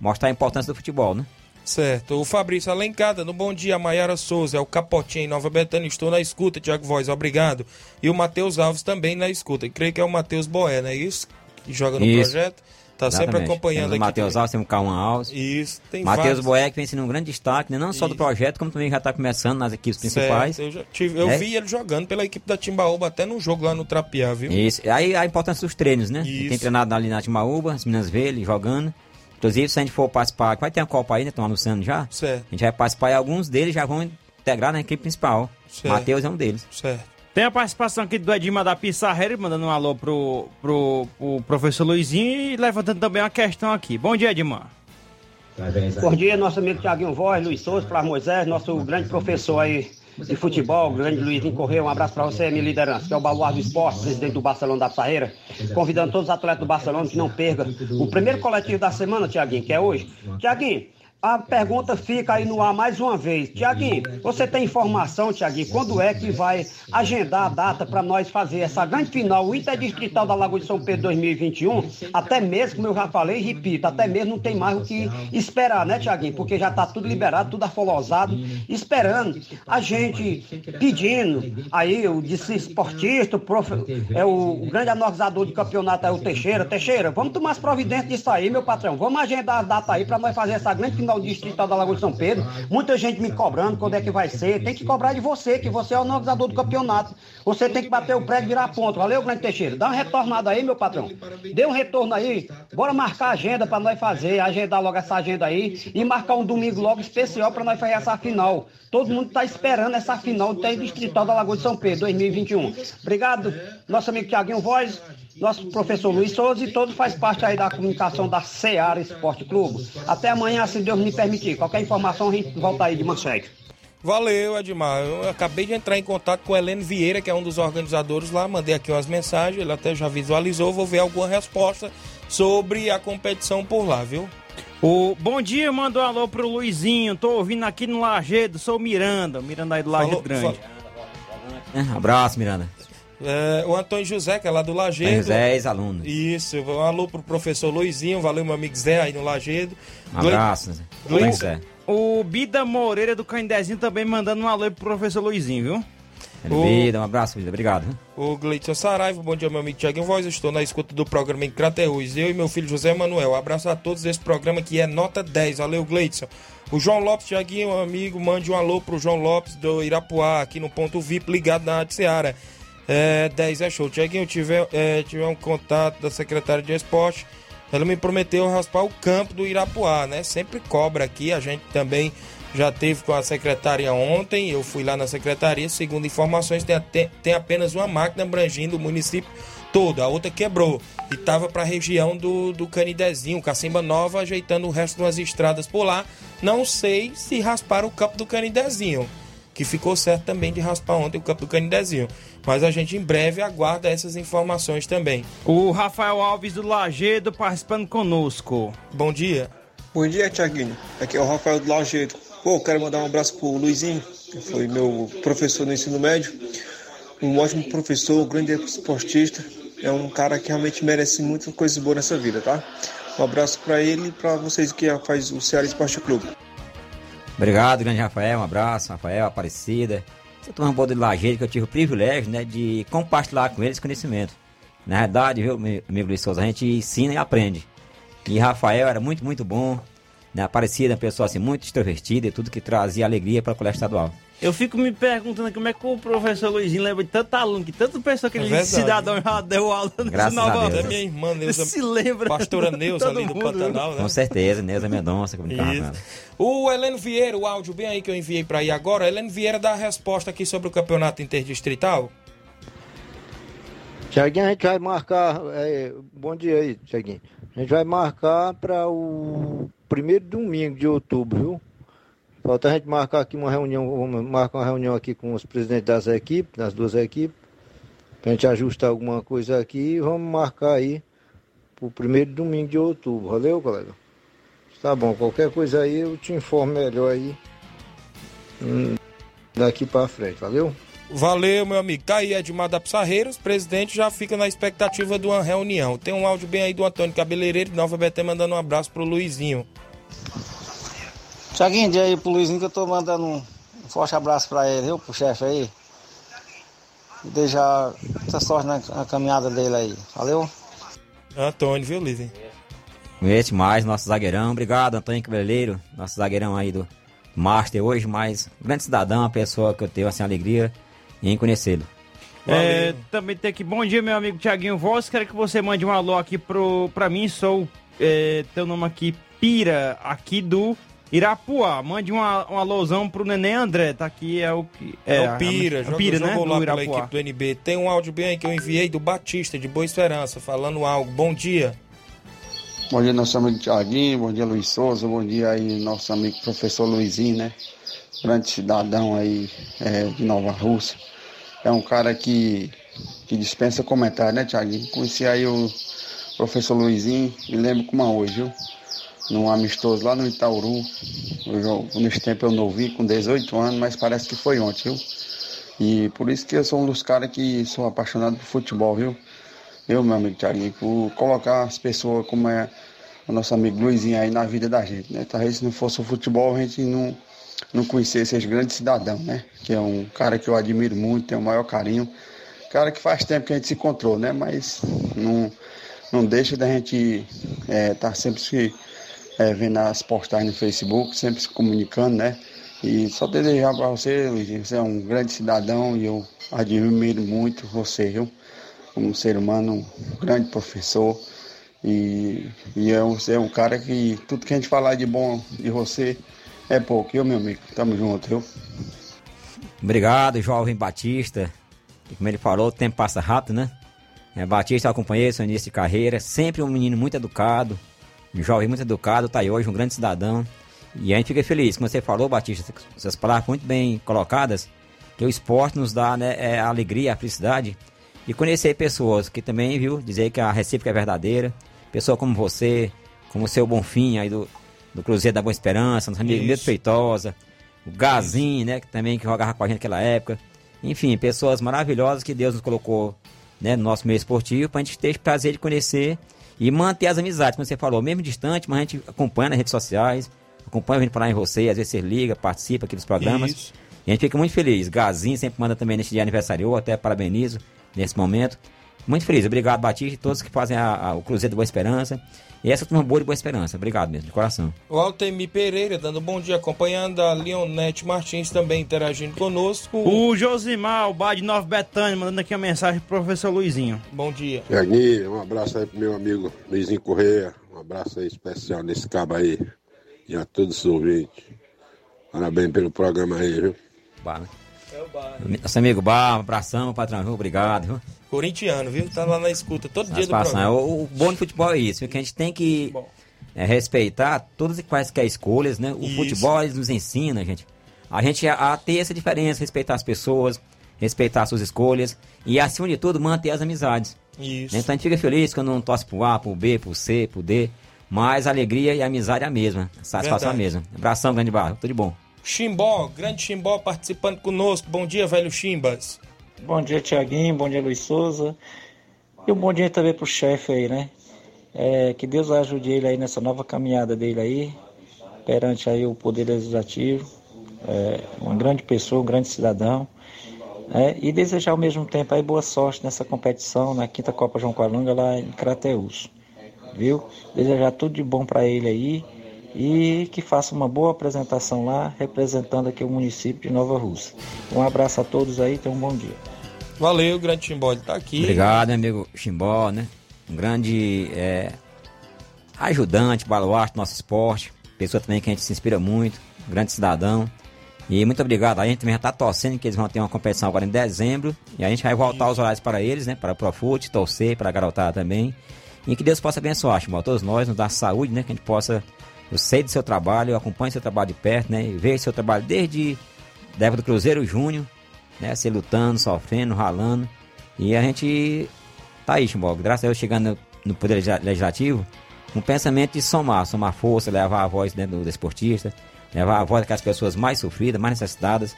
Mostrar a importância do futebol, né? Certo. O Fabrício Alencada, no Bom Dia, Maiara Souza, é o Capotinho em Nova Betânia. Estou na escuta, Tiago Voz, obrigado. E o Matheus Alves também na escuta. Creio que é o Matheus Boé, não é isso? Que joga no Isso. projeto. Tá sempre Exatamente. acompanhando temos aqui. o Matheus Alves, temos o Cauã Alves. Isso, tem Matheus. Boé que vem sendo um grande destaque, né? não só do projeto, como também já está começando nas equipes principais. Certo, eu tive- eu É. vi ele jogando pela equipe da Timbaúba até num jogo lá no Trapiá, viu? Isso. Aí a importância dos treinos, né? Ele Isso. tem treinado ali na Timaúba, as meninas vê ele jogando. Inclusive, se a gente for participar, vai ter uma Copa aí, né? Estão anunciando já. Certo. A gente vai participar e alguns deles já vão integrar na equipe principal. Certo. Matheus é um deles. Certo. Tem a participação aqui do Edima da Pissarreira, mandando um alô pro, pro, pro professor Luizinho e levantando também uma questão aqui. Bom dia, Edmar. Bom dia, nosso amigo Tiaguinho Voz, Luiz Souza, Flávio Moisés, nosso grande professor aí de futebol, grande Luizinho Correia. Um abraço para você, minha liderança, que é o Baluar do Esporte, presidente do Barcelona da Parreira. Convidando todos os atletas do Barcelona que não percam o primeiro coletivo da semana, Tiaguinho, que é hoje. Tiaguinho, a pergunta fica aí no ar mais uma vez. Tiaguinho, você tem informação, Tiaguinho, quando é que vai agendar a data para nós fazer essa grande final, o Interdistrital da Lagoa de São Pedro 2021? Até mesmo, como eu já falei e repito, até mesmo não tem mais o que esperar, né, Tiaguinho? Porque já tá tudo liberado, tudo afolosado, esperando. A gente pedindo, aí o disse esportista, o prof, é o, grande organizador de campeonato, é o Teixeira. Teixeira, vamos tomar as providências disso aí, meu patrão. Vamos agendar a data aí para nós fazer essa grande final do Distrital da Lagoa de São Pedro. Muita gente me cobrando quando é que vai ser. Tem que cobrar de você, que você é o organizador do campeonato. Você tem que bater o prédio e virar ponto. Valeu, grande Teixeira? Dá uma retornada aí, meu patrão. Dê um retorno aí. Bora marcar a agenda para nós fazer, agendar logo essa agenda aí e marcar um domingo logo especial para nós fazer essa final. Todo mundo está esperando essa final do Distrital da Lagoa de São Pedro 2021. Obrigado, nosso amigo Tiaguinho Voz, nosso professor Luiz Souza e todos faz parte aí da comunicação da Seara Esporte Clube. Até amanhã, se Deus me permitir. Qualquer informação, a gente volta aí de manchete. Valeu, Edmar. Eu acabei de entrar em contato com o Heleno Vieira, que é um dos organizadores lá. Mandei aqui umas mensagens, ele até já visualizou. Vou ver alguma resposta sobre a competição por lá, viu? O bom dia, manda um alô pro Luizinho. Tô ouvindo aqui no Lagedo, sou o Miranda. Miranda aí do Lagedo Falou- Grande. É, abraço, Miranda. É, o Antônio José, que é lá do Lagedo. José, ex-aluno. Isso, um alô pro professor Luizinho, valeu meu amigo Zé aí no Lagedo. Um abraço, Zé. Gle- Pois é. O Bida Moreira do Candezinho também mandando um alô pro professor Luizinho, viu? Vida, um abraço, vida. Obrigado. O Gleitson Saraiva, bom dia, meu amigo Tiaguinho Voz. Eu estou na escuta do programa em Crateús. Eu e meu filho José Manuel. Um abraço a todos desse programa que é nota 10. Valeu, Gleitson. O João Lopes, Tiaguinho, meu amigo, mande um alô pro João Lopes do Irapuá, aqui no ponto VIP, ligado na Rádio Seara. É, 10 é show. Tiaguinho, tiver, é, tiver um contato da secretária de esporte. Ela me prometeu raspar o campo do Irapuá, né? Sempre cobra aqui, a gente também já teve com a secretária ontem. Eu fui lá na secretaria. Segundo informações, tem, tem, apenas uma máquina abrangindo o município todo. A outra quebrou e estava para a região do, do Canidezinho, Cacimba Nova, ajeitando o resto das estradas por lá. Não sei se rasparam o campo do Canidezinho, que ficou certo também de raspar ontem o campo do Canidezinho. Mas a gente em breve aguarda essas informações também. O Rafael Alves do Lagedo participando conosco. Bom dia. Bom dia, Tiaguinho. Aqui é o Rafael do Lagedo. Pô, quero mandar um abraço pro Luizinho, que foi meu professor no ensino médio. Um ótimo professor, um grande esportista. É um cara que realmente merece muitas coisas boas nessa vida, tá? Um abraço para ele e para vocês que faz o Ceará Esporte Clube. Obrigado, grande Rafael. Um abraço, Rafael, Aparecida. Você toma um de lajeiro que eu tive o privilégio né, de compartilhar com eles conhecimento. Na verdade, viu, amigo Luiz Souza, a gente ensina e aprende. E Rafael era muito, muito bom. Né, Aparecida, uma pessoa assim, muito extrovertida e tudo que trazia alegria para o colégio estadual. Eu fico me perguntando como é que o professor Luizinho lembra de tanto aluno, que tanta pessoa que ele é cidadão já deu aula Graças Nova a Deus. minha irmã Neuza, se lembra. Pastora Neuza ali do Pantanal, né? Com certeza, Neuza Mendonça, comunicava O Heleno Vieira, o áudio bem aí que eu enviei para aí agora. Heleno Vieira dá a resposta aqui sobre o campeonato interdistrital. Tiaguinho, a gente vai marcar. É, bom dia aí, Tiaguinho. A gente vai marcar para o primeiro domingo de outubro, viu? Falta a gente marcar aqui uma reunião, vamos marcar uma reunião aqui com os presidentes das equipes, das duas equipes, para a gente ajustar alguma coisa aqui e vamos marcar aí o primeiro domingo de outubro. Valeu, colega? Tá bom, qualquer coisa aí eu te informo melhor aí hum, daqui para frente, valeu? Valeu, meu amigo. Tá aí Edmar da Pissarreiros, presidente já fica na expectativa de uma reunião. Tem um áudio bem aí do Antônio Cabeleireiro de Nova Betê mandando um abraço pro Luizinho. Tiaguinho, dia aí pro Luizinho que eu tô mandando um forte abraço pra ele, viu, pro chefe aí. E deixar muita sorte na, na, caminhada dele aí. Valeu? Antônio, viu, Luizinho? Conhece mais, nosso zagueirão. Obrigado, Antônio Cabeleireiro, nosso zagueirão aí do Master hoje, mas grande cidadão, uma pessoa que eu tenho assim alegria em conhecê-lo. É, também tem aqui, bom dia, meu amigo Tiaguinho Voz. Quero que você mande um alô aqui pro, pra mim. Sou é, teu nome aqui, Pira, aqui do Irapuá, mande uma, uma alusão pro Neném André, tá aqui, é o que. É, é o Pira, a, joga, Pira, né? lá pela equipe do NB. Tem um áudio bem aí que eu enviei do Batista, de Boa Esperança, falando algo. Bom dia. Bom dia, nosso amigo Tiaguinho, bom dia, Luiz Souza, bom dia aí, nosso amigo professor Luizinho, né? Grande cidadão aí é, de Nova Rússia. É um cara que, que dispensa comentário, né, Tiaguinho? Conheci aí o professor Luizinho, me lembro como é hoje, viu? Num amistoso lá no Itauru. Eu, nesse tempo eu não vi, com 18 anos, mas parece que foi ontem, viu? E por isso que eu sou um dos caras que sou apaixonado por futebol, viu? Eu, meu amigo Thiaguinho, por colocar as pessoas como é o nosso amigo Luizinho aí na vida da gente, né? Talvez se não fosse o futebol a gente não, não conhecesse esse grande cidadão, né? Que é um cara que eu admiro muito, tenho o maior carinho. Cara que faz tempo que a gente se encontrou, né? Mas não, não deixa da gente estar é, tá sempre se é, vendo as postagens no Facebook, sempre se comunicando, né? E só desejar para você, você é um grande cidadão e eu admiro muito você, viu? Como ser humano, um grande professor. E, e é, um, é um cara que tudo que a gente falar de bom de você é pouco, viu, meu amigo? Tamo junto, viu? Obrigado, jovem Batista. Como ele falou, o tempo passa rápido, né? É, Batista eu acompanhei seu início de carreira, sempre um menino muito educado, um jovem muito educado, tá aí hoje, um grande cidadão. E a gente fica feliz, como você falou, Batista, essas palavras muito bem colocadas, que o esporte nos dá né, é a alegria, a felicidade de conhecer pessoas que também, viu, dizer que a recíproca é verdadeira. Pessoa como você, como o seu Bonfim aí do, do Cruzeiro da Boa Esperança, nosso amigo Medo Feitosa, o Gazinho, né, que também que jogava com a gente naquela época. Enfim, pessoas maravilhosas que Deus nos colocou né, no nosso meio esportivo para a gente ter prazer de conhecer e manter as amizades, como você falou, mesmo distante, mas a gente acompanha nas redes sociais, acompanha vindo falar em você, às vezes você liga, participa aqui dos programas. Isso. E a gente fica muito feliz. Gazinho sempre manda também nesse dia aniversário, até parabenizo nesse momento. Muito feliz. Obrigado, Batista, e todos que fazem a, a, o Cruzeiro de Boa Esperança. E essa turma boa de Boa Esperança. Obrigado mesmo, de coração. O Altemir Pereira dando um bom dia, acompanhando a Leonete Martins também interagindo conosco. O Josimar, o bar de Nova Betânia, mandando aqui uma mensagem pro professor Luizinho. Bom dia. Tiaguinho, um abraço aí pro meu amigo Luizinho Correia. Um abraço aí especial nesse cabo aí. E a todos os ouvintes. Parabéns pelo programa aí, viu? Bar, né? Nosso amigo Bar, um abração, patrão, viu? obrigado. Viu? Corintiano, viu? Tá lá na escuta todo dia do programa. O, o bom do futebol é isso, que a gente tem que é, respeitar todas e quaisquer escolhas, né? O Isso. futebol nos ensina, gente, a gente a, a ter essa diferença, respeitar as pessoas, respeitar suas escolhas e, acima de tudo, manter as amizades. Isso. Então a gente fica feliz quando não torce pro A, pro B, pro C, pro D, mas a alegria e a amizade é a mesma, a satisfação é a Verdade. mesma. Abração, grande barro, tudo de bom. Chimbó, grande Chimbó participando conosco. Bom dia, velho Chimbas. Bom dia, Tiaguinho. Bom dia, Luiz Souza. E um bom dia também pro chefe aí, né? É, que Deus ajude ele aí nessa nova caminhada dele aí, perante aí o Poder Legislativo. É, uma grande pessoa, um grande cidadão. né? E desejar ao mesmo tempo aí boa sorte nessa competição, na quinta Copa João Calunga lá em Crateus. Viu? Desejar tudo de bom para ele aí e que faça uma boa apresentação lá, representando aqui o município de Nova Rússia. Um abraço a todos aí, tenham um bom dia. Valeu, grande Chimbó, ele tá aqui. Obrigado, meu amigo Chimbó, né? Um grande é, ajudante, baluarte do nosso esporte. Pessoa também que a gente se inspira muito, um grande cidadão. E muito obrigado. A gente também já tá torcendo que eles vão ter uma competição agora em dezembro. E a gente vai voltar os horários para eles, né? Para o Profute, torcer, para a garotada também. E que Deus possa abençoar, Chimbó, todos nós, nos dar saúde, né? Que a gente possa. Eu sei do seu trabalho, eu acompanho seu trabalho de perto, né? E vejo seu trabalho desde da do Cruzeiro Júnior, né? Você lutando, sofrendo, ralando. E a gente tá aí, Chimbó. Graças a Deus chegando no- Poder Legisla- Legislativo, um pensamento de somar, somar força, levar a voz né, do desportista, levar a voz daquelas pessoas mais sofridas, mais necessitadas.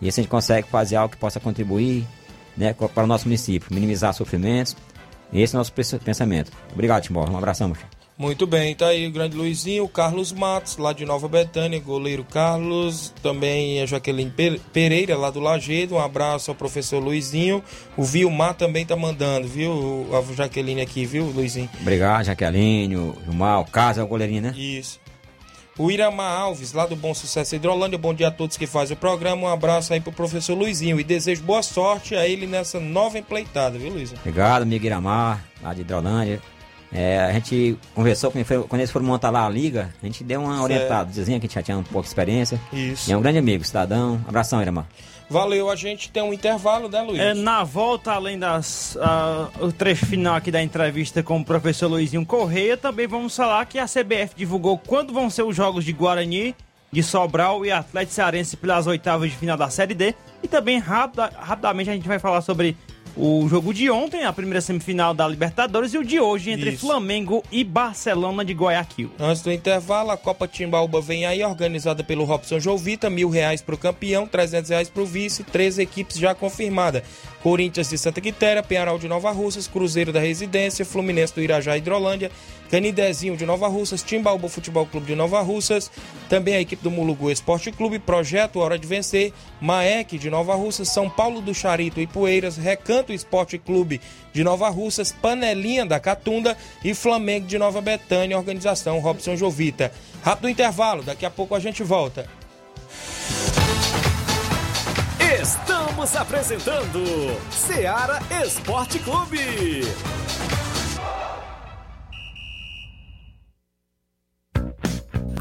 E assim a gente consegue fazer algo que possa contribuir né, para o nosso município, minimizar sofrimentos. Esse é o nosso pens- pensamento. Obrigado, Timbó. Um abração, meu filho. Muito bem, tá aí o grande Luizinho, o Carlos Matos, lá de Nova Betânia, goleiro Carlos, também a Jaqueline Pe- Pereira, lá do Lagedo, um abraço ao professor Luizinho, o Vilmar também tá mandando, viu, a Jaqueline aqui, viu, Luizinho? Obrigado, Jaqueline, o Gilmar, o Casa, o goleirinho, né? Isso. O Iramar Alves, lá do Bom Sucesso Hidrolândia, bom dia a todos que fazem o programa, um abraço aí pro professor Luizinho e desejo boa sorte a ele nessa nova empleitada, viu, Luizinho? Obrigado, amigo Iramar, lá de Hidrolândia. É, a gente conversou com ele, foi- quando eles foram montar lá a liga, a gente deu uma orientada, dizia que a gente já tinha um pouco de experiência. Isso. E é um grande amigo, cidadão. Abração, Iramar. Valeu, a gente tem um intervalo, né, Luiz? É, na volta, além das ah, o trecho final aqui da entrevista com o professor Luizinho Correia, também vamos falar que a CBF divulgou quando vão ser os jogos de Guarani, de Sobral e Atlético Cearense pelas oitavas de final da Série D. E também rapida- rapidamente a gente vai falar sobre o jogo de ontem, a primeira semifinal da Libertadores, e o de hoje entre Isso. Flamengo e Barcelona de Guayaquil. Antes do intervalo, a Copa Timbaúba vem aí, organizada pelo Robson Jovita, mil reais para o campeão, trezentos reais para o vice, três equipes já confirmadas. Corinthians de Santa Quitéria, Penharol de Nova Russas, Cruzeiro da Residência, Fluminense do Irajá Hidrolândia, Canidezinho de Nova Russas, Timbaúba Futebol Clube de Nova Russas, também a equipe do Mulugu Esporte Clube, Projeto Hora de Vencer, Maek de Nova Russas, São Paulo do Charito e Poeiras, Recanto Esporte Clube de Nova Russas, Panelinha da Catunda e Flamengo de Nova Betânia, organização Robson Jovita. Rápido intervalo, daqui a pouco a gente volta. Estamos apresentando Seara Esporte Clube.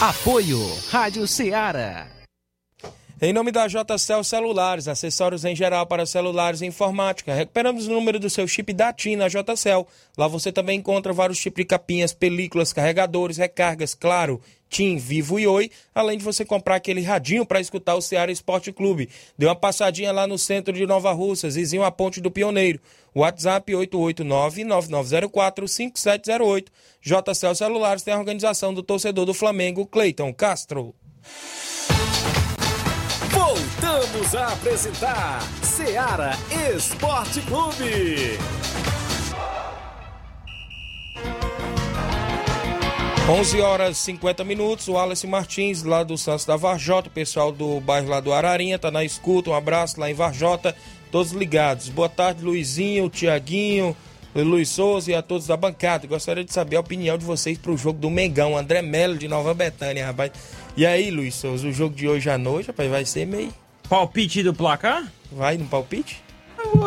Apoio Rádio Ceará. Em nome da JCL Celulares, acessórios em geral para celulares e informática, recuperamos o número do seu chip da TIM na JCL. Lá você também encontra vários tipos de capinhas, películas, carregadores, recargas, claro, TIM, Vivo e Oi, além de você comprar aquele radinho para escutar o Ceará Esporte Clube. Dê uma passadinha lá no centro de Nova Russas, vizinho à Ponte do Pioneiro. WhatsApp 889-9904-5708. JCL Celulares tem a organização do torcedor do Flamengo, Cleiton Castro. Voltamos a apresentar Seara Esporte Clube. 11 horas e 50 minutos, o Alice Martins, lá do Santos da Varjota, o pessoal do bairro lá do Ararinha, tá na escuta, um abraço lá em Varjota, todos ligados. Boa tarde, Luizinho, Tiaguinho, Luiz Souza e a todos da bancada. Gostaria de saber a opinião de vocês pro jogo do Mengão, André Melo de Nova Betânia, rapaz. E aí, Luiz Souza, o jogo de hoje à noite, rapaz, vai ser meio... Palpite do placar? Vai no palpite?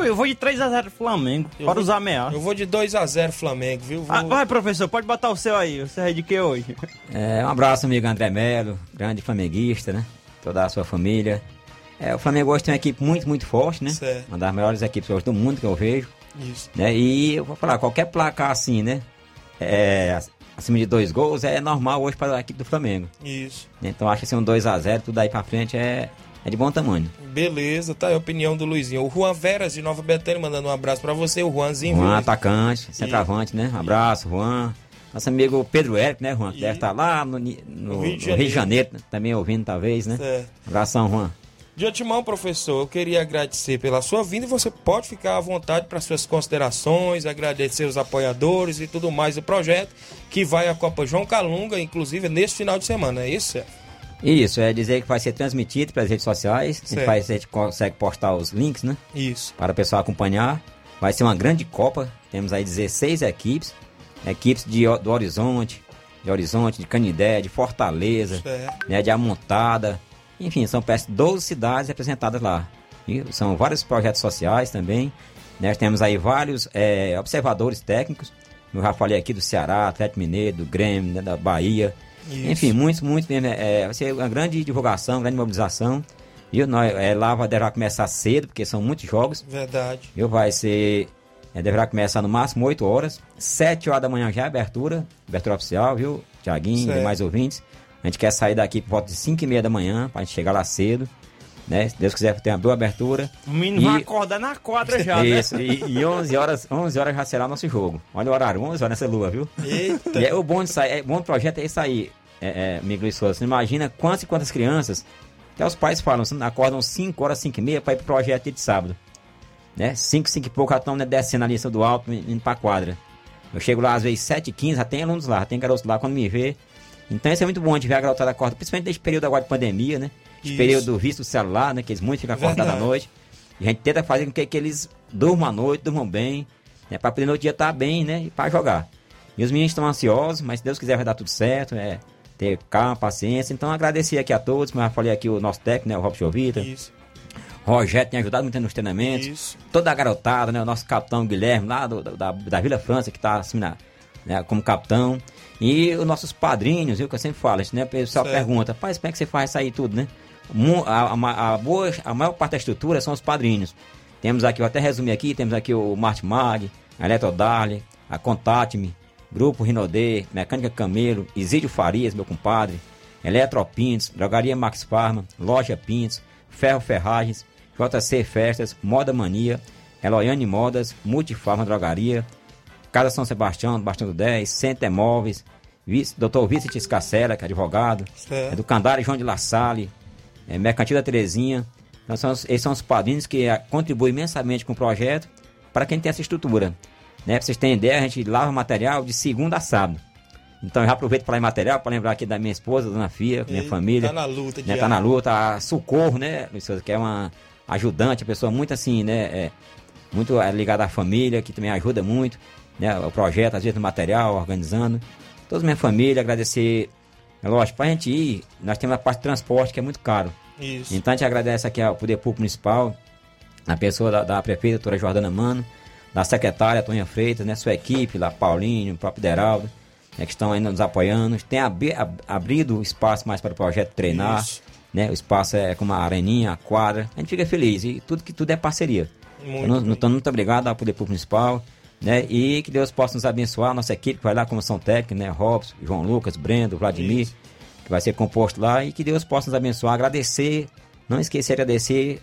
Eu vou, de 3x0 Flamengo, Eu para vou- os ameaças. Eu vou de 2 a 0 Flamengo, viu? Vou- Ah, vai, professor, pode botar o seu aí. Você é de que hoje? É, um abraço, amigo André Melo, grande flamenguista, né? Toda a sua família. É, o Flamengo hoje tem uma equipe muito, muito forte, né? Certo. Uma das melhores equipes hoje do mundo que eu vejo. Isso. Né? E eu vou falar, qualquer placar assim, né? É, acima de dois gols é normal hoje para a equipe do Flamengo. Isso. Então acho que assim, um 2x0, tudo aí pra frente é, é de bom tamanho. Beleza, tá aí a opinião do Luizinho. O Juan Veras de Nova Betânia mandando um abraço pra você, o Juanzinho. Juan, viu? atacante, centroavante, né? Um abraço, Juan. Nosso amigo Pedro Érico, né, Juan? Que deve estar lá no, no- No Rio de no Rio de Janeiro. Janeiro, também ouvindo, talvez, né? Certo. Abração, Juan. De antemão, professor, eu queria agradecer pela sua vinda e você pode ficar à vontade para suas considerações, agradecer os apoiadores e tudo mais do projeto que vai à Copa João Calunga, inclusive nesse final de semana, é isso? Isso, é dizer que vai ser transmitido pelas redes sociais. A gente, faz, a gente consegue postar os links, né? Isso. Para o pessoal acompanhar. Vai ser uma grande Copa. Temos aí 16 equipes. Equipes de, do Horizonte, de Horizonte, de Canidé, de Fortaleza, Certo. né, de Amontada. Enfim, são perto de 12 cidades representadas lá. E são vários projetos sociais também. Nós temos aí vários eh, observadores técnicos. Eu já falei aqui do Ceará, Atlético Mineiro, do Grêmio, né, da Bahia. Isso. Enfim, muitos, muitos mesmo. É, vai ser uma grande divulgação, grande mobilização. E nós, é, lá vai, deverá começar cedo, porque são muitos jogos. Verdade. Viu? Vai ser. é, deverá começar no máximo 8 horas. 7 horas da manhã já é abertura. Abertura oficial, viu? Tiaguinho e demais ouvintes. A gente quer sair daqui por volta de 5 e meia da manhã, pra gente chegar lá cedo. Né? Se Deus quiser, ter uma boa abertura. O menino E- vai acordar na quadra já, Isso, né? e, e 11 horas, 11 horas já será nosso jogo. Olha o horário, 11 horas nessa lua, viu? Eita. E é, o bom de sair, é, bom do projeto é isso aí, é, é, amigo Luiz Souza. Você imagina quantas e quantas crianças, até os pais falam, acordam 5 horas, 5 e meia para ir pro projeto de sábado. Né? 5, 5 e pouco já estão né, descendo a lista do alto, indo pra quadra. Eu chego lá às vezes 7 e 15 já tem alunos lá, já tem garotos lá quando me vê. Então isso é muito bom, a gente ver a garotada acorda, principalmente nesse período agora de pandemia, né? Esse Isso. período do visto do celular, né? Que eles muito ficam acordados à noite. E a gente tenta fazer com que, que eles durmam à noite, durmam bem, né? Pra poder no outro dia estar bem, né? E pra jogar. E os meninos estão ansiosos, mas se Deus quiser vai dar tudo certo, é ter calma, paciência. Então agradecer aqui a todos, como eu já falei aqui o nosso técnico, né? O Rob Chovita. Isso. Rogério tem ajudado muito nos treinamentos. Isso. Toda a garotada, né? O nosso capitão Guilherme, lá do- da, da Vila França, que tá assim, na, né, como capitão. E os nossos padrinhos, viu? Que eu sempre falo, né? O pessoal Certo. pergunta, pai, como é que você faz isso aí tudo, né? A, a- a boa, a maior parte da estrutura são os padrinhos. Temos aqui, vou até resumir aqui, temos aqui o Marte Mag, a Eletrodarle, a Contate-me, Grupo Rinodê, Mecânica Camelo, Isídio Farias, meu compadre, Eletropintos, Drogaria Max Farma, Loja Pintos, Ferro Ferragens, JC Festas, Moda Mania, Eloiane Modas, Multifarma Drogaria, Casa São Sebastião, Bastião do 10, Center Móveis, Vice, Dr. Vicente Escacera, que é advogado, Certo. é do Candário João de La Salle, é, Mercantil da Terezinha. Então, são, esses são os padrinhos que ah, contribuem imensamente com o projeto para quem tem essa estrutura. Né? Pra vocês terem ideia, a gente lava material de segunda a sábado. Então eu já aproveito para falar em material, para lembrar aqui da minha esposa, Dona Fia, minha Eita, família. tá na luta né? Tá na luta, a Socorro, né, Luiz Souza, que é uma ajudante, uma pessoa muito assim, né, é, muito é, ligada à família, que também ajuda muito, né, o projeto, às vezes no material, organizando. Toda a minha família, agradecer. É lógico, pra gente ir, nós temos a parte de transporte que é muito caro. Isso. Então a gente agradece aqui ao Poder Público Municipal, a pessoa da, da prefeita, doutora Jordana Mano, da secretária Tonha Freitas, né, sua equipe lá, Paulinho, o próprio Deraldo, né, que estão ainda nos apoiando. Tem abi- ab- abrido espaço mais para o projeto treinar, Isso. né, o espaço é como a areninha, a quadra. A gente fica feliz e tudo que tudo é parceria. Muito Então, então, muito obrigado ao Poder Público Municipal. Né? E que Deus possa nos abençoar, nossa equipe que vai lá, comissão técnica, né? Robson, João Lucas, Brendo, Vladimir, Isso. que vai ser composto lá, e que Deus possa nos abençoar, agradecer, não esquecer de agradecer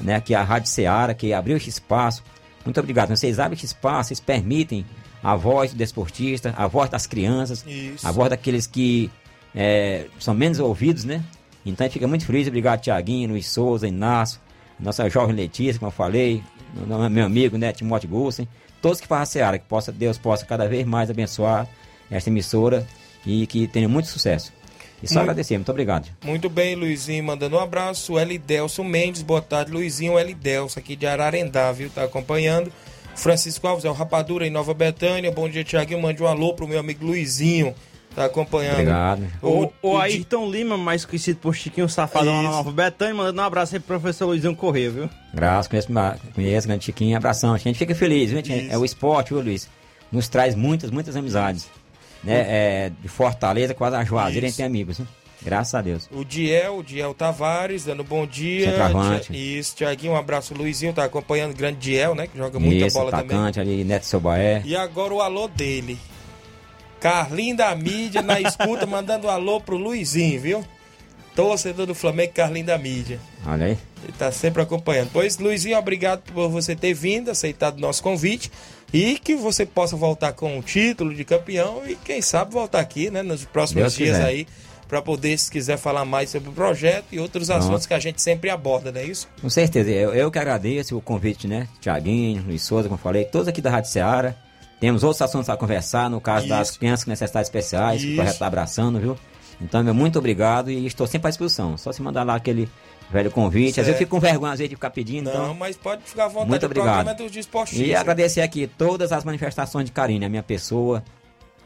né, aqui a Rádio Ceará, que abriu esse espaço. Muito obrigado. Vocês abrem esse espaço, vocês permitem a voz do desportista, a voz das crianças, Isso. a voz daqueles que é, são menos ouvidos, né? Então a gente fica muito feliz. Obrigado, Tiaguinho, Luiz Souza, Inácio, nossa jovem Letícia, como eu falei, meu amigo, né, Timóteo Gussen, todos que fazem a Seara, que possa, Deus possa cada vez mais abençoar esta emissora e que tenham muito sucesso. E só Muito- agradecer, muito obrigado. Muito bem, Luizinho, mandando um abraço. O Elidelson Mendes, boa tarde, Luizinho. O Elidelson aqui de Ararendá, viu? Tá acompanhando. Francisco Alves, é o Rapadura em Nova Betânia. Bom dia, Tiaguinho. Mande um alô pro meu amigo Luizinho. Tá acompanhando. Obrigado. O, o Di- Ayrton Lima, mais conhecido por Chiquinho Safadão na. Nova Betânia, mandando um abraço aí pro professor Luizinho Correia, viu? Graças, conheço, conheço grande Chiquinho, abração. A gente fica feliz, viu? gente? É o esporte, viu, Luiz? Nos traz muitas, muitas amizades. Né? É, de Fortaleza, quase a Juazeira, a gente Isso. tem amigos, viu? Graças a Deus. O Diel, o Diel Tavares, dando bom dia. Centroavante. Isso, Tiaguinho, um abraço. Luizinho tá acompanhando. Grande Diel, né? Que joga muita Isso, bola também. atacante ali, Neto Sobaé. E agora o alô dele. Carlinho da mídia na escuta, mandando um alô pro Luizinho, viu? Torcedor do Flamengo, Carlinho da mídia. Olha aí. Ele tá sempre acompanhando. Pois, Luizinho, obrigado por você ter vindo, aceitado o nosso convite. E que você possa voltar com o título de campeão e, quem sabe, voltar aqui, né, nos próximos Deus dias quiser. aí, para poder, se quiser falar mais sobre o projeto e outros Pronto. assuntos que a gente sempre aborda, não é isso? Com certeza, eu, eu que agradeço o convite, né? Tiaguinho, Luiz Souza, como eu falei, todos aqui da Rádio Ceará. Temos outros assuntos a conversar, no caso das Isso. crianças com necessidades especiais, que o Isso. projeto está abraçando, viu? Então, meu muito obrigado e estou sempre à disposição. Só se mandar lá aquele velho convite. Às vezes eu Certo. fico com vergonha às vezes, de ficar pedindo, Não, então. mas pode ficar à vontade. Muito obrigado. é. E agradecer aqui todas as manifestações de carinho à minha pessoa,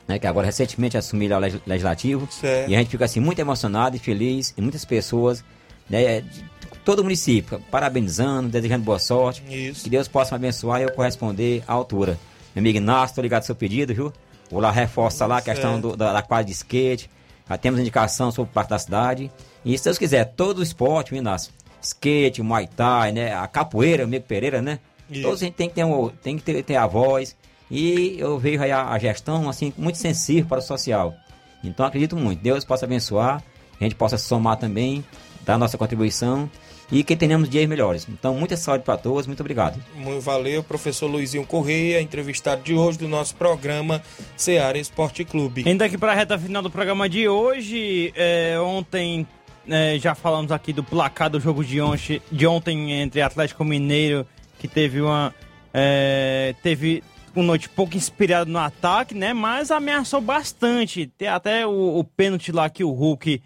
né, que agora recentemente assumi lá o leg- legislativo. Certo. E a gente fica assim muito emocionado e feliz, e muitas pessoas, né, de todo o município, parabenizando, desejando boa sorte. Isso. Que Deus possa me abençoar e eu corresponder à altura. Meu amigo Inácio, tô ligado ao seu pedido, viu? Vou lá reforçar lá a questão do- da, da quadra de skate. Já temos indicação sobre parte da cidade. E se Deus quiser, todo o esporte, viu, Inácio? Skate, Muay Thai, né? A capoeira, o amigo Pereira, né? Isso. Todos a gente tem que ter, um, tem que ter, ter a voz. E eu vejo aí a, a gestão, assim, muito sensível para o social. Então acredito muito. Deus possa abençoar, a gente possa somar também, dar nossa contribuição e que tenhamos dias melhores. Então, muita saúde para todos, muito obrigado. Muito valeu, professor Luizinho Correia, entrevistado de hoje do nosso programa Seara Esporte Clube. Indo aqui para a reta final do programa de hoje, é, ontem é, já falamos aqui do placar do jogo de ontem, de ontem entre Atlético Mineiro, que teve uma. é, teve uma noite pouco inspirada no ataque, né? Mas ameaçou bastante. Tem até o, o pênalti lá que o Hulk.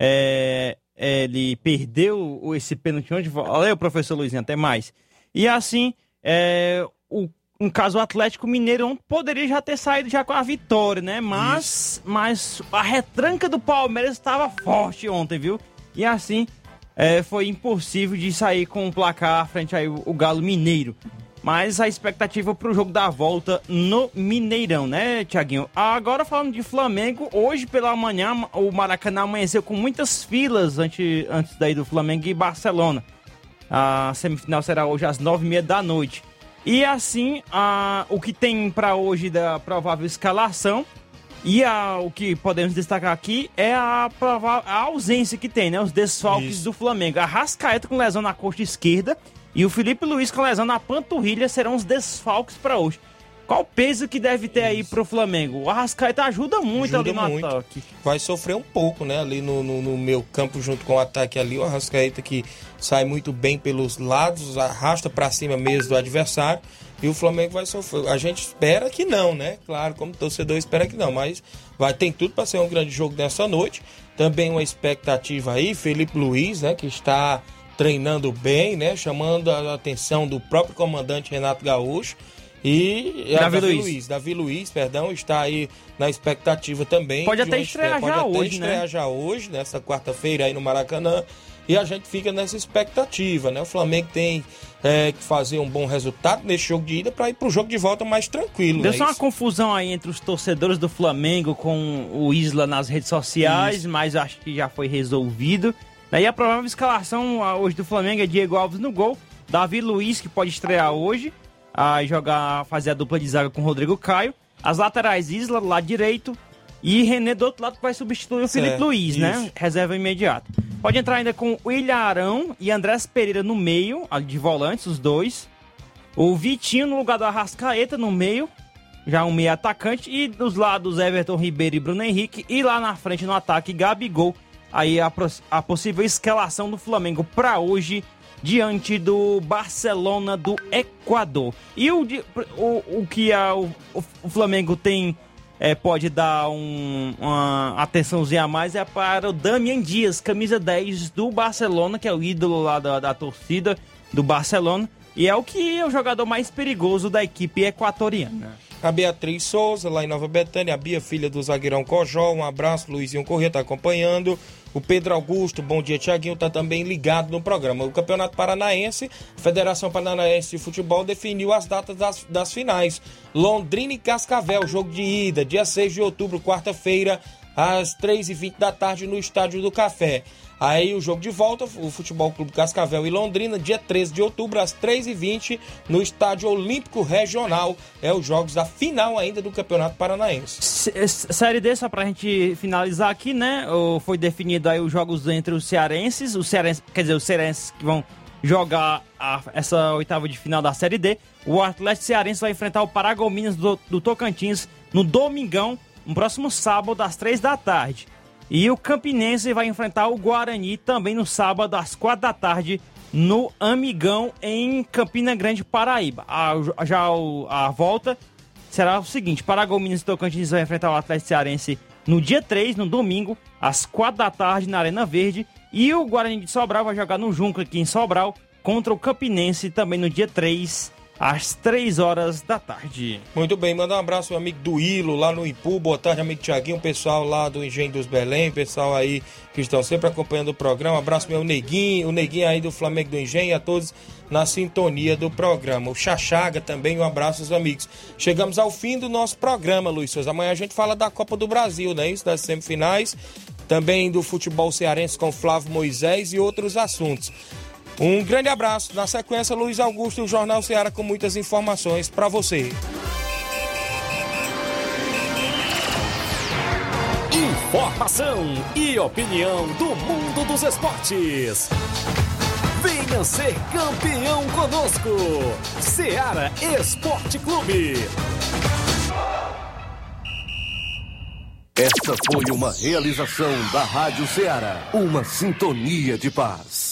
é, ele perdeu esse pênalti onde. Valeu, professor Luizinho, até mais. E assim, é, o, no caso o Atlético Mineiro poderia já ter saído já com a vitória, né? Mas, mas a retranca do Palmeiras estava forte ontem, viu? E assim, é, foi impossível de sair com o placar frente aí o, o Galo Mineiro. Mas a expectativa para o jogo da volta no Mineirão, né, Tiaguinho? Agora falando de Flamengo, hoje pela manhã o Maracanã amanheceu com muitas filas antes, antes daí do Flamengo e Barcelona. A semifinal será hoje às nove e meia da noite. E assim, a, o que tem para hoje da provável escalação e a, o que podemos destacar aqui é a, a ausência que tem, né? Os desfalques do Flamengo. A Rascaeta com lesão na coxa esquerda e o Felipe Luiz com lesão na panturrilha serão os desfalques para hoje. Qual o peso que deve ter aí pro Flamengo? O Arrascaeta ajuda muito Ajuda ali no muito. ataque. Vai sofrer um pouco, né? Ali no, no, no meu campo, junto com o ataque ali. O Arrascaeta que sai muito bem pelos lados, arrasta pra cima mesmo do adversário. E o Flamengo vai sofrer. A gente espera que não, né? Claro, como torcedor espera que não. Mas vai tem tudo para ser um grande jogo nessa noite. Também uma expectativa aí, Felipe Luiz, né? Que está treinando bem, né? Chamando a atenção do próprio comandante Renato Gaúcho. E a Davi Luiz. Davi Luiz, perdão, está aí na expectativa também. Pode de até estrear estreia- já pode até hoje, estrear né? já hoje, nessa quarta-feira aí no Maracanã. E a gente fica nessa expectativa, né? O Flamengo tem é, que fazer um bom resultado nesse jogo de ida para ir pro jogo de volta mais tranquilo. Deu né? só uma Isso. confusão aí entre os torcedores do Flamengo com o Isla nas redes sociais, mas acho que já foi resolvido. Daí a provável escalação hoje do Flamengo é Diego Alves no gol, Davi Luiz, que pode estrear hoje, a jogar, fazer a dupla de zaga com o Rodrigo Caio, as laterais Isla, do lado direito, e René do outro lado que vai substituir o Felipe Certo, Luiz, né? isso. Reserva imediata. Pode entrar ainda com o Ilharão e Andrés Pereira no meio, ali de volantes, os dois. O Vitinho no lugar do Arrascaeta no meio, já um meio atacante. E dos lados Everton Ribeiro e Bruno Henrique. E lá na frente no ataque, Gabigol. Aí a, a possível escalação do Flamengo para hoje diante do Barcelona do Equador. E o, o, o que a, o, o Flamengo tem é, pode dar um, uma atençãozinha a mais é para o Damian Dias, camisa 10 do Barcelona, que é o ídolo lá da, da torcida do Barcelona. E é o que é o jogador mais perigoso da equipe equatoriana. A Beatriz Souza, lá em Nova Betânia, a Bia, filha do zagueirão Cojó, um abraço, Luizinho Corrêa está acompanhando. O Pedro Augusto, bom dia, Tiaguinho, está também ligado no programa. O Campeonato Paranaense, a Federação Paranaense de Futebol definiu as datas das, das finais. Londrina e Cascavel, jogo de ida, dia 6 de outubro, quarta-feira, às 3h20 da tarde, no Estádio do Café. Aí o jogo de volta, o Futebol Clube Cascavel e Londrina, dia 13 de outubro, às 3h20, no Estádio Olímpico Regional. É os jogos da final ainda do Campeonato Paranaense. Série D, só pra gente finalizar aqui, né? Foi definido aí os jogos entre os cearenses, os cearenses, quer dizer, os cearenses que vão jogar a, essa oitava de final da Série D. O Atlético Cearense vai enfrentar o Paragominas do, do Tocantins no domingão, no próximo sábado, às 3 da tarde. E o Campinense vai enfrentar o Guarani também no sábado, às quatro da tarde, no Amigão, em Campina Grande, Paraíba. A, já a volta será o seguinte: Paragominas e Tocantins vai enfrentar o Atlético Cearense no dia 3, no domingo, às quatro da tarde, na Arena Verde. E o Guarani de Sobral vai jogar no Junco aqui em Sobral contra o Campinense também no dia 3, às 3 horas da tarde. Muito bem, manda um abraço meu amigo do Ilo, lá no Ipu, boa tarde, amigo Tiaguinho, pessoal lá do Engenho dos Belém, pessoal aí que estão sempre acompanhando o programa, abraço meu Neguinho, o Neguinho aí do Flamengo do Engenho a todos na sintonia do programa. O Chachaga também, um abraço aos amigos. Chegamos ao fim do nosso programa, Luiz Souza. Amanhã a gente fala da Copa do Brasil, né? Isso, das semifinais, também do futebol cearense com Flávio Moisés e outros assuntos. Um grande abraço. Na sequência, Luiz Augusto, o Jornal Ceará com muitas informações para você. Informação e opinião do mundo dos esportes. Venha ser campeão conosco. Ceará Esporte Clube. Esta foi uma realização da Rádio Ceará. Uma sintonia de paz.